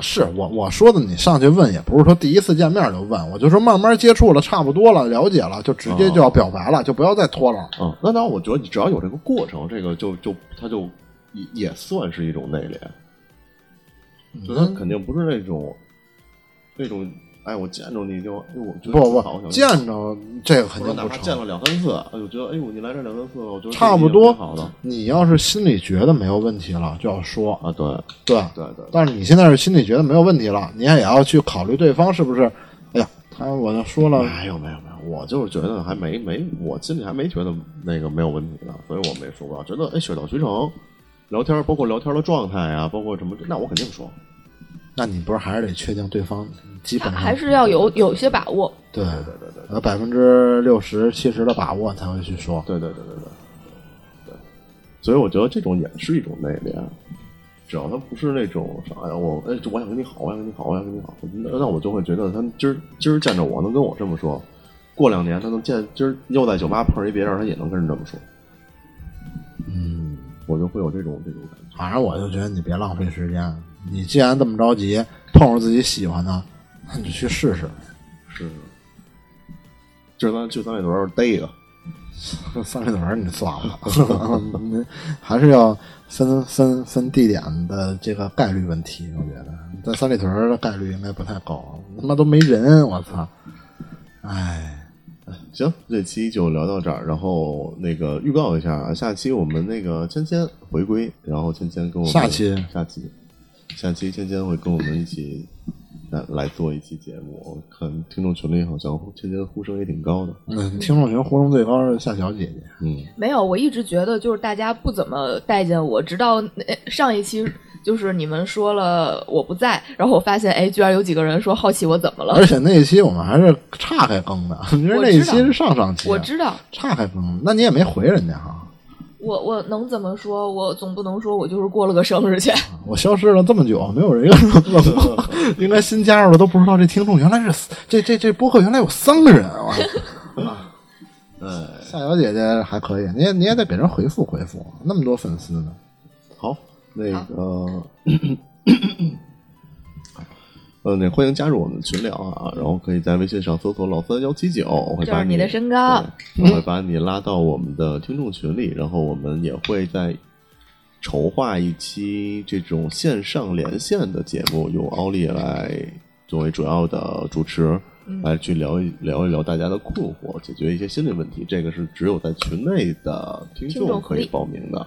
是我我说的，你上去问也不是说第一次见面就问，我就说慢慢接触了，差不多了，了解了，就直接就要表白了，就不要再拖了。嗯、那当然，我觉得你只要有这个过程，这个就就他就也也算是一种内敛，就他肯定不是那种那种，哎，我见着你就，哎，我觉得不不见着这个肯定不或者哪怕见了。两三次，哎，我觉得，哎呦，你来这两三次，我觉得差不多好的你要是心里觉得没有问题了，就要说，啊，对对。对对，但是你现在是心里觉得没有问题了，你也要去考虑对方是不是？哎呀，他我就说了，没有没有没有，我就是觉得还没没，我心里还没觉得那个没有问题呢，所以我没说过，觉得哎，水到渠成，聊天包括聊天的状态啊，包括什么，那我肯定说，那你不是还是得确定对方基本上还是要有有些把握。对对对对对呃百分之六十七十的把握才会去说。对对对对对对，所以我觉得这种也是一种内敛，只要他不是那种啥呀，我哎，我想跟你好，我想跟你好，我想跟你好，那那我就会觉得他今儿今儿见着我能跟我这么说，过两年他能见今儿又在酒吧碰上一别人，他也能跟人这么说，嗯，我就会有这种这种感觉。反正我就觉得你别浪费时间。你既然这么着急，碰上自己喜欢的，那你就去试试。是，就咱就咱里头逮一个，三里屯你算了，还是要分分分地点的这个概率问题。我觉得在三里屯的概率应该不太高，他妈都没人，我操！哎，行，这期就聊到这儿，然后那个预告一下啊，下期我们那个芊芊回归，然后芊芊跟我们下期下期下期芊芊会跟我们一起来来做一期节目。我看听众群里好像芊芊呼声也挺高的，嗯，听众群呼声最高是夏小姐姐，嗯，没有，我一直觉得就是大家不怎么待见我，直到那上一期就是你们说了我不在，然后我发现哎，居然有几个人说好奇我怎么了而。且那一期我们还是岔开更的，其实那一期是上上期，我知道，岔开更，那你也没回人家哈。我我能怎么说？我总不能说我就是过了个生日去。我消失了这么久，没有人问我，应该新加入的都不知道这听众原来是这这这播客原来有三个人啊！哎，夏小姐姐还可以，你也你也得给人回复回复，那么多粉丝呢。好，那个。呃，那欢迎加入我们的群聊啊，然后可以在微信上搜索“老三幺七九”，我会把这是你的身高我会把你拉到我们的听众群里，然后我们也会在筹划一期这种线上连线的节目，由奥利来作为主要的主持，来去聊一聊一聊大家的困惑，解决一些心理问题。这个是只有在群内的听听众众可以报名的。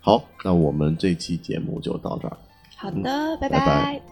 好，那我们这期节目就到这儿。好的，拜拜拜拜